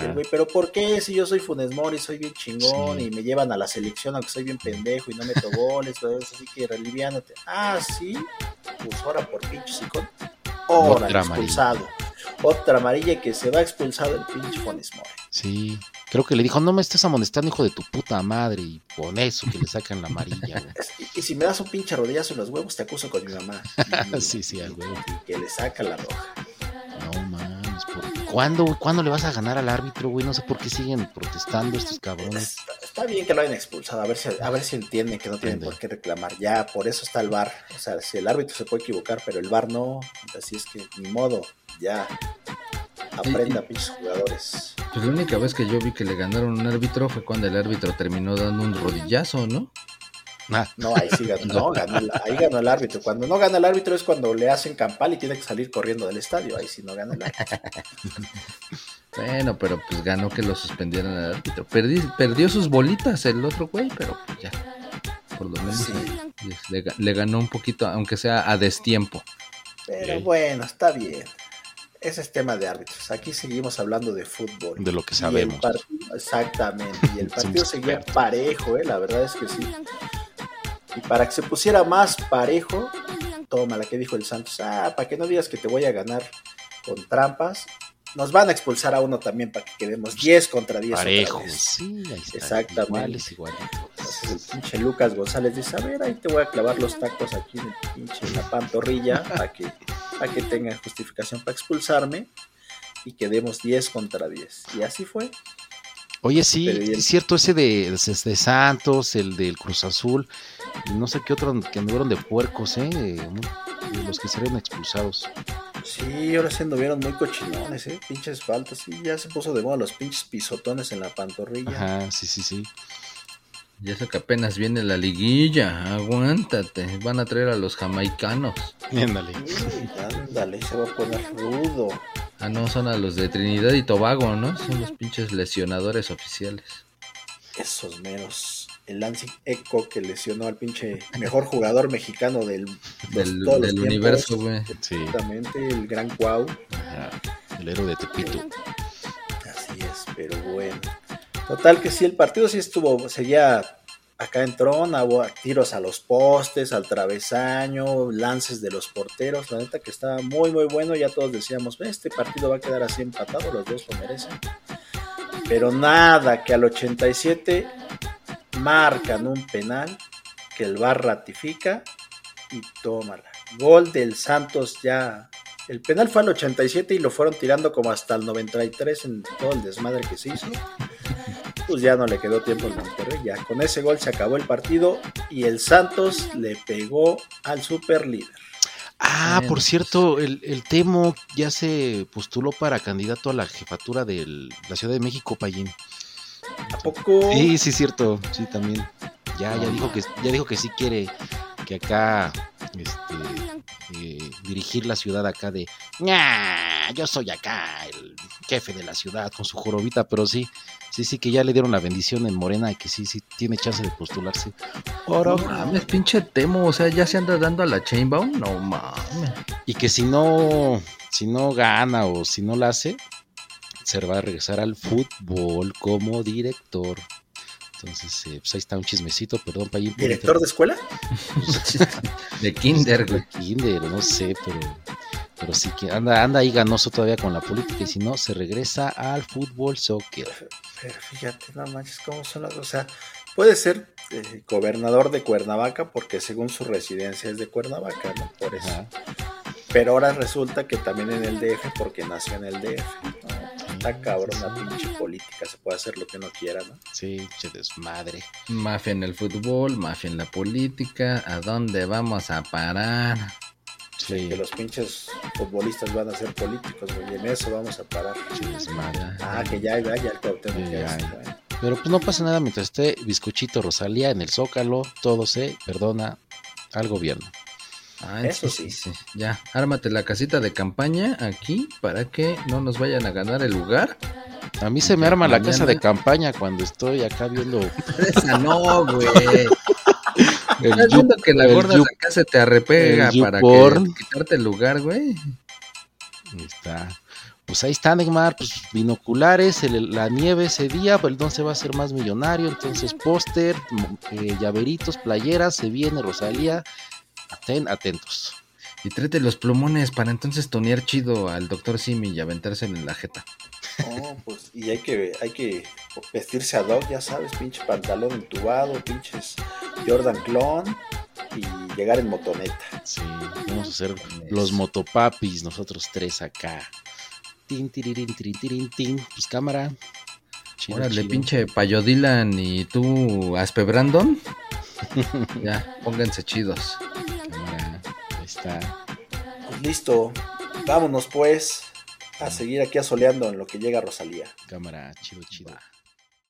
El güey, pero ¿por qué? Si yo soy Funes Mori, soy bien chingón Sí. y me llevan a la selección aunque soy bien pendejo y no meto goles, ¿verdad? así que reliviánate. Ah, sí, pues ahora por pinche psicón. Ahora expulsado. Otra amarilla que se va expulsado el pinche Funes Mori. Sí. Creo que le dijo, no me estés amonestando, hijo de tu puta madre. Y con eso que le sacan la amarilla, Y, y si me das un pinche rodillazo en los huevos, te acuso con mi mamá. Y- *laughs* Sí, sí, al huevo. que le saca la roja. No mames. ¿Cuándo, güey? ¿Cuándo le vas a ganar al árbitro, güey? No sé por qué siguen protestando estos cabrones. Está, está bien que lo hayan expulsado, a ver si, a ver si entienden que no tienen por qué reclamar. Ya, por eso está el VAR. O sea, si el árbitro se puede equivocar, pero el VAR no. Así es que, ni modo, ya. Aprenda, pinches jugadores. Pues la única vez que yo vi que le ganaron un árbitro fue cuando el árbitro terminó dando un rodillazo, ¿no? Ah, No, ahí sí ganó, no, ganó el- ahí ganó el árbitro. Cuando no gana el árbitro es cuando le hacen campal y tiene que salir corriendo del estadio. Ahí sí no gana el árbitro. *laughs* Bueno, pero pues ganó que lo suspendieran al árbitro. Perdi- perdió sus bolitas el otro güey, pero pues ya. Por lo menos Sí. le, ganó un poquito, aunque sea a destiempo. Pero bueno, está bien. Ese es tema de árbitros. Aquí seguimos hablando de fútbol. de lo que sabemos. partido- exactamente. Y el *laughs* partido seguía parejo, ¿eh? la verdad es que sí. Y para que se pusiera más parejo, toma la que dijo el Santos. Ah, para que no digas que te voy a ganar con trampas. Nos van a expulsar a uno también para que quedemos 10 contra 10. otra Parejos. vez. Sí, ahí está. Exactamente. Iguales, igualitos. Entonces el pinche Lucas González dice, a ver, ahí te voy a clavar los tacos aquí en el pinche en la pantorrilla para que, para que tengan justificación para expulsarme y quedemos 10 contra 10. Y así fue. Oye, sí, es cierto, ese de, de Santos, el del Cruz Azul, y no sé qué otro que anduvieron de puercos, ¿eh? De, los que salieron expulsados. Sí, ahora sí anduvieron muy cochinones, ¿eh? Pinches faltas. Sí, ya se puso de moda los pinches pisotones en la pantorrilla. Ajá, sí, sí, sí. Y eso que apenas viene la liguilla, aguántate, van a traer a los jamaicanos. Ándale. Uy, ándale, se va a poner rudo. Ah, no, son a los de Trinidad y Tobago, ¿no? Son los pinches lesionadores oficiales. Esos meros. El Lansing Echo que lesionó al pinche mejor jugador mexicano del, Del, universo, güey. Sí. Exactamente, el gran Cuau. Ajá, El héroe de Tepito. Así es, pero bueno. Total que sí, el partido sí estuvo, seguía acá en trona, tiros a los postes, al travesaño, lances de los porteros, la neta que estaba muy muy bueno, ya todos decíamos, "Ve, este partido va a quedar así empatado, los dos lo merecen. Pero nada, que al 87 marcan un penal que el VAR ratifica y tómala. Gol del Santos ya. El penal fue al 87 y lo fueron tirando como hasta el 93 en todo el desmadre que se hizo. Pues ya no le quedó tiempo al Monterrey. Ya con ese gol se acabó el partido y el Santos le pegó al super líder. Ah, por pues. cierto, el, el Temo ya se postuló para candidato a la jefatura de la Ciudad de México, Payín. ¿A poco? Sí, sí, cierto, sí, también. Ya, ya dijo que, ya dijo que sí quiere que acá, este, dirigir la ciudad acá de, "Ña, yo soy acá el jefe de la ciudad con su jorobita, pero sí, sí, sí que ya le dieron la bendición en Morena y que sí, sí tiene chance de postularse. Oro. No mames, pinche Temo, o sea, ya se anda dando a la Chainbound. No mames. Y que si no, si no gana o si no la hace, se va a regresar al fútbol como director. Entonces, eh, pues ahí está un chismecito, perdón, Payín. ¿Director de escuela? *laughs* De Kinder, güey. Kinder, no sé, pero, pero sí que anda, anda ahí ganoso todavía con la política y si no, se regresa al fútbol soccer. Pero fíjate, no manches cómo son las. O sea, puede ser eh, gobernador de Cuernavaca porque según su residencia es de Cuernavaca, ¿no? Por eso. Ajá. Pero ahora resulta que también en el DF porque nació en el DF. ¿no? Está cabrón la pinche política, se puede hacer lo que uno quiera, ¿no? Sí, che desmadre. Mafia en el fútbol, mafia en la política. ¿A dónde vamos a parar? Sí, Que los pinches futbolistas van a ser políticos, güey, y en eso vamos a parar. che desmadre. Ah, que ya, ya, ya el Cuauhtémoc Sí, ya ya. Pero pues no pasa nada mientras esté Bizcochito Rosalía en el Zócalo, todo se perdona al gobierno. Ah, Eso sí, sí. Ya, ármate la casita de campaña aquí para que no nos vayan a ganar el lugar. A mí se me arma la casa de campaña cuando estoy acá viendo *laughs* Esa no, güey. *laughs* el Estás viendo que la gorda yup- acá se te arrepega para que quitarte el lugar, güey. Ahí está. Pues ahí está, Neymar, pues binoculares, el- la nieve ese día, pues entonces va a ser más millonario, entonces póster, eh, llaveritos, playeras, se viene Rosalía, Aten, atentos. Y tráete los plumones para entonces tonear chido al doctor Simi y aventárselo en la jeta. No, pues, y hay que, hay que vestirse ad hoc, ya sabes, pinche pantalón entubado, pinches Jordan Clon y llegar en motoneta. Sí, vamos a hacer los motopapis, nosotros tres acá. Tin, tirirín, tirin, tirin, tin. Pues cámara. Chido, Órale, chido. pinche Payo Dylan y tú, Aspe Brandon. *laughs* ya, pónganse chidos. Cámara. Ahí está. Pues listo, vámonos pues a seguir aquí asoleando en lo que llega Rosalía. Cámara, chido, chido.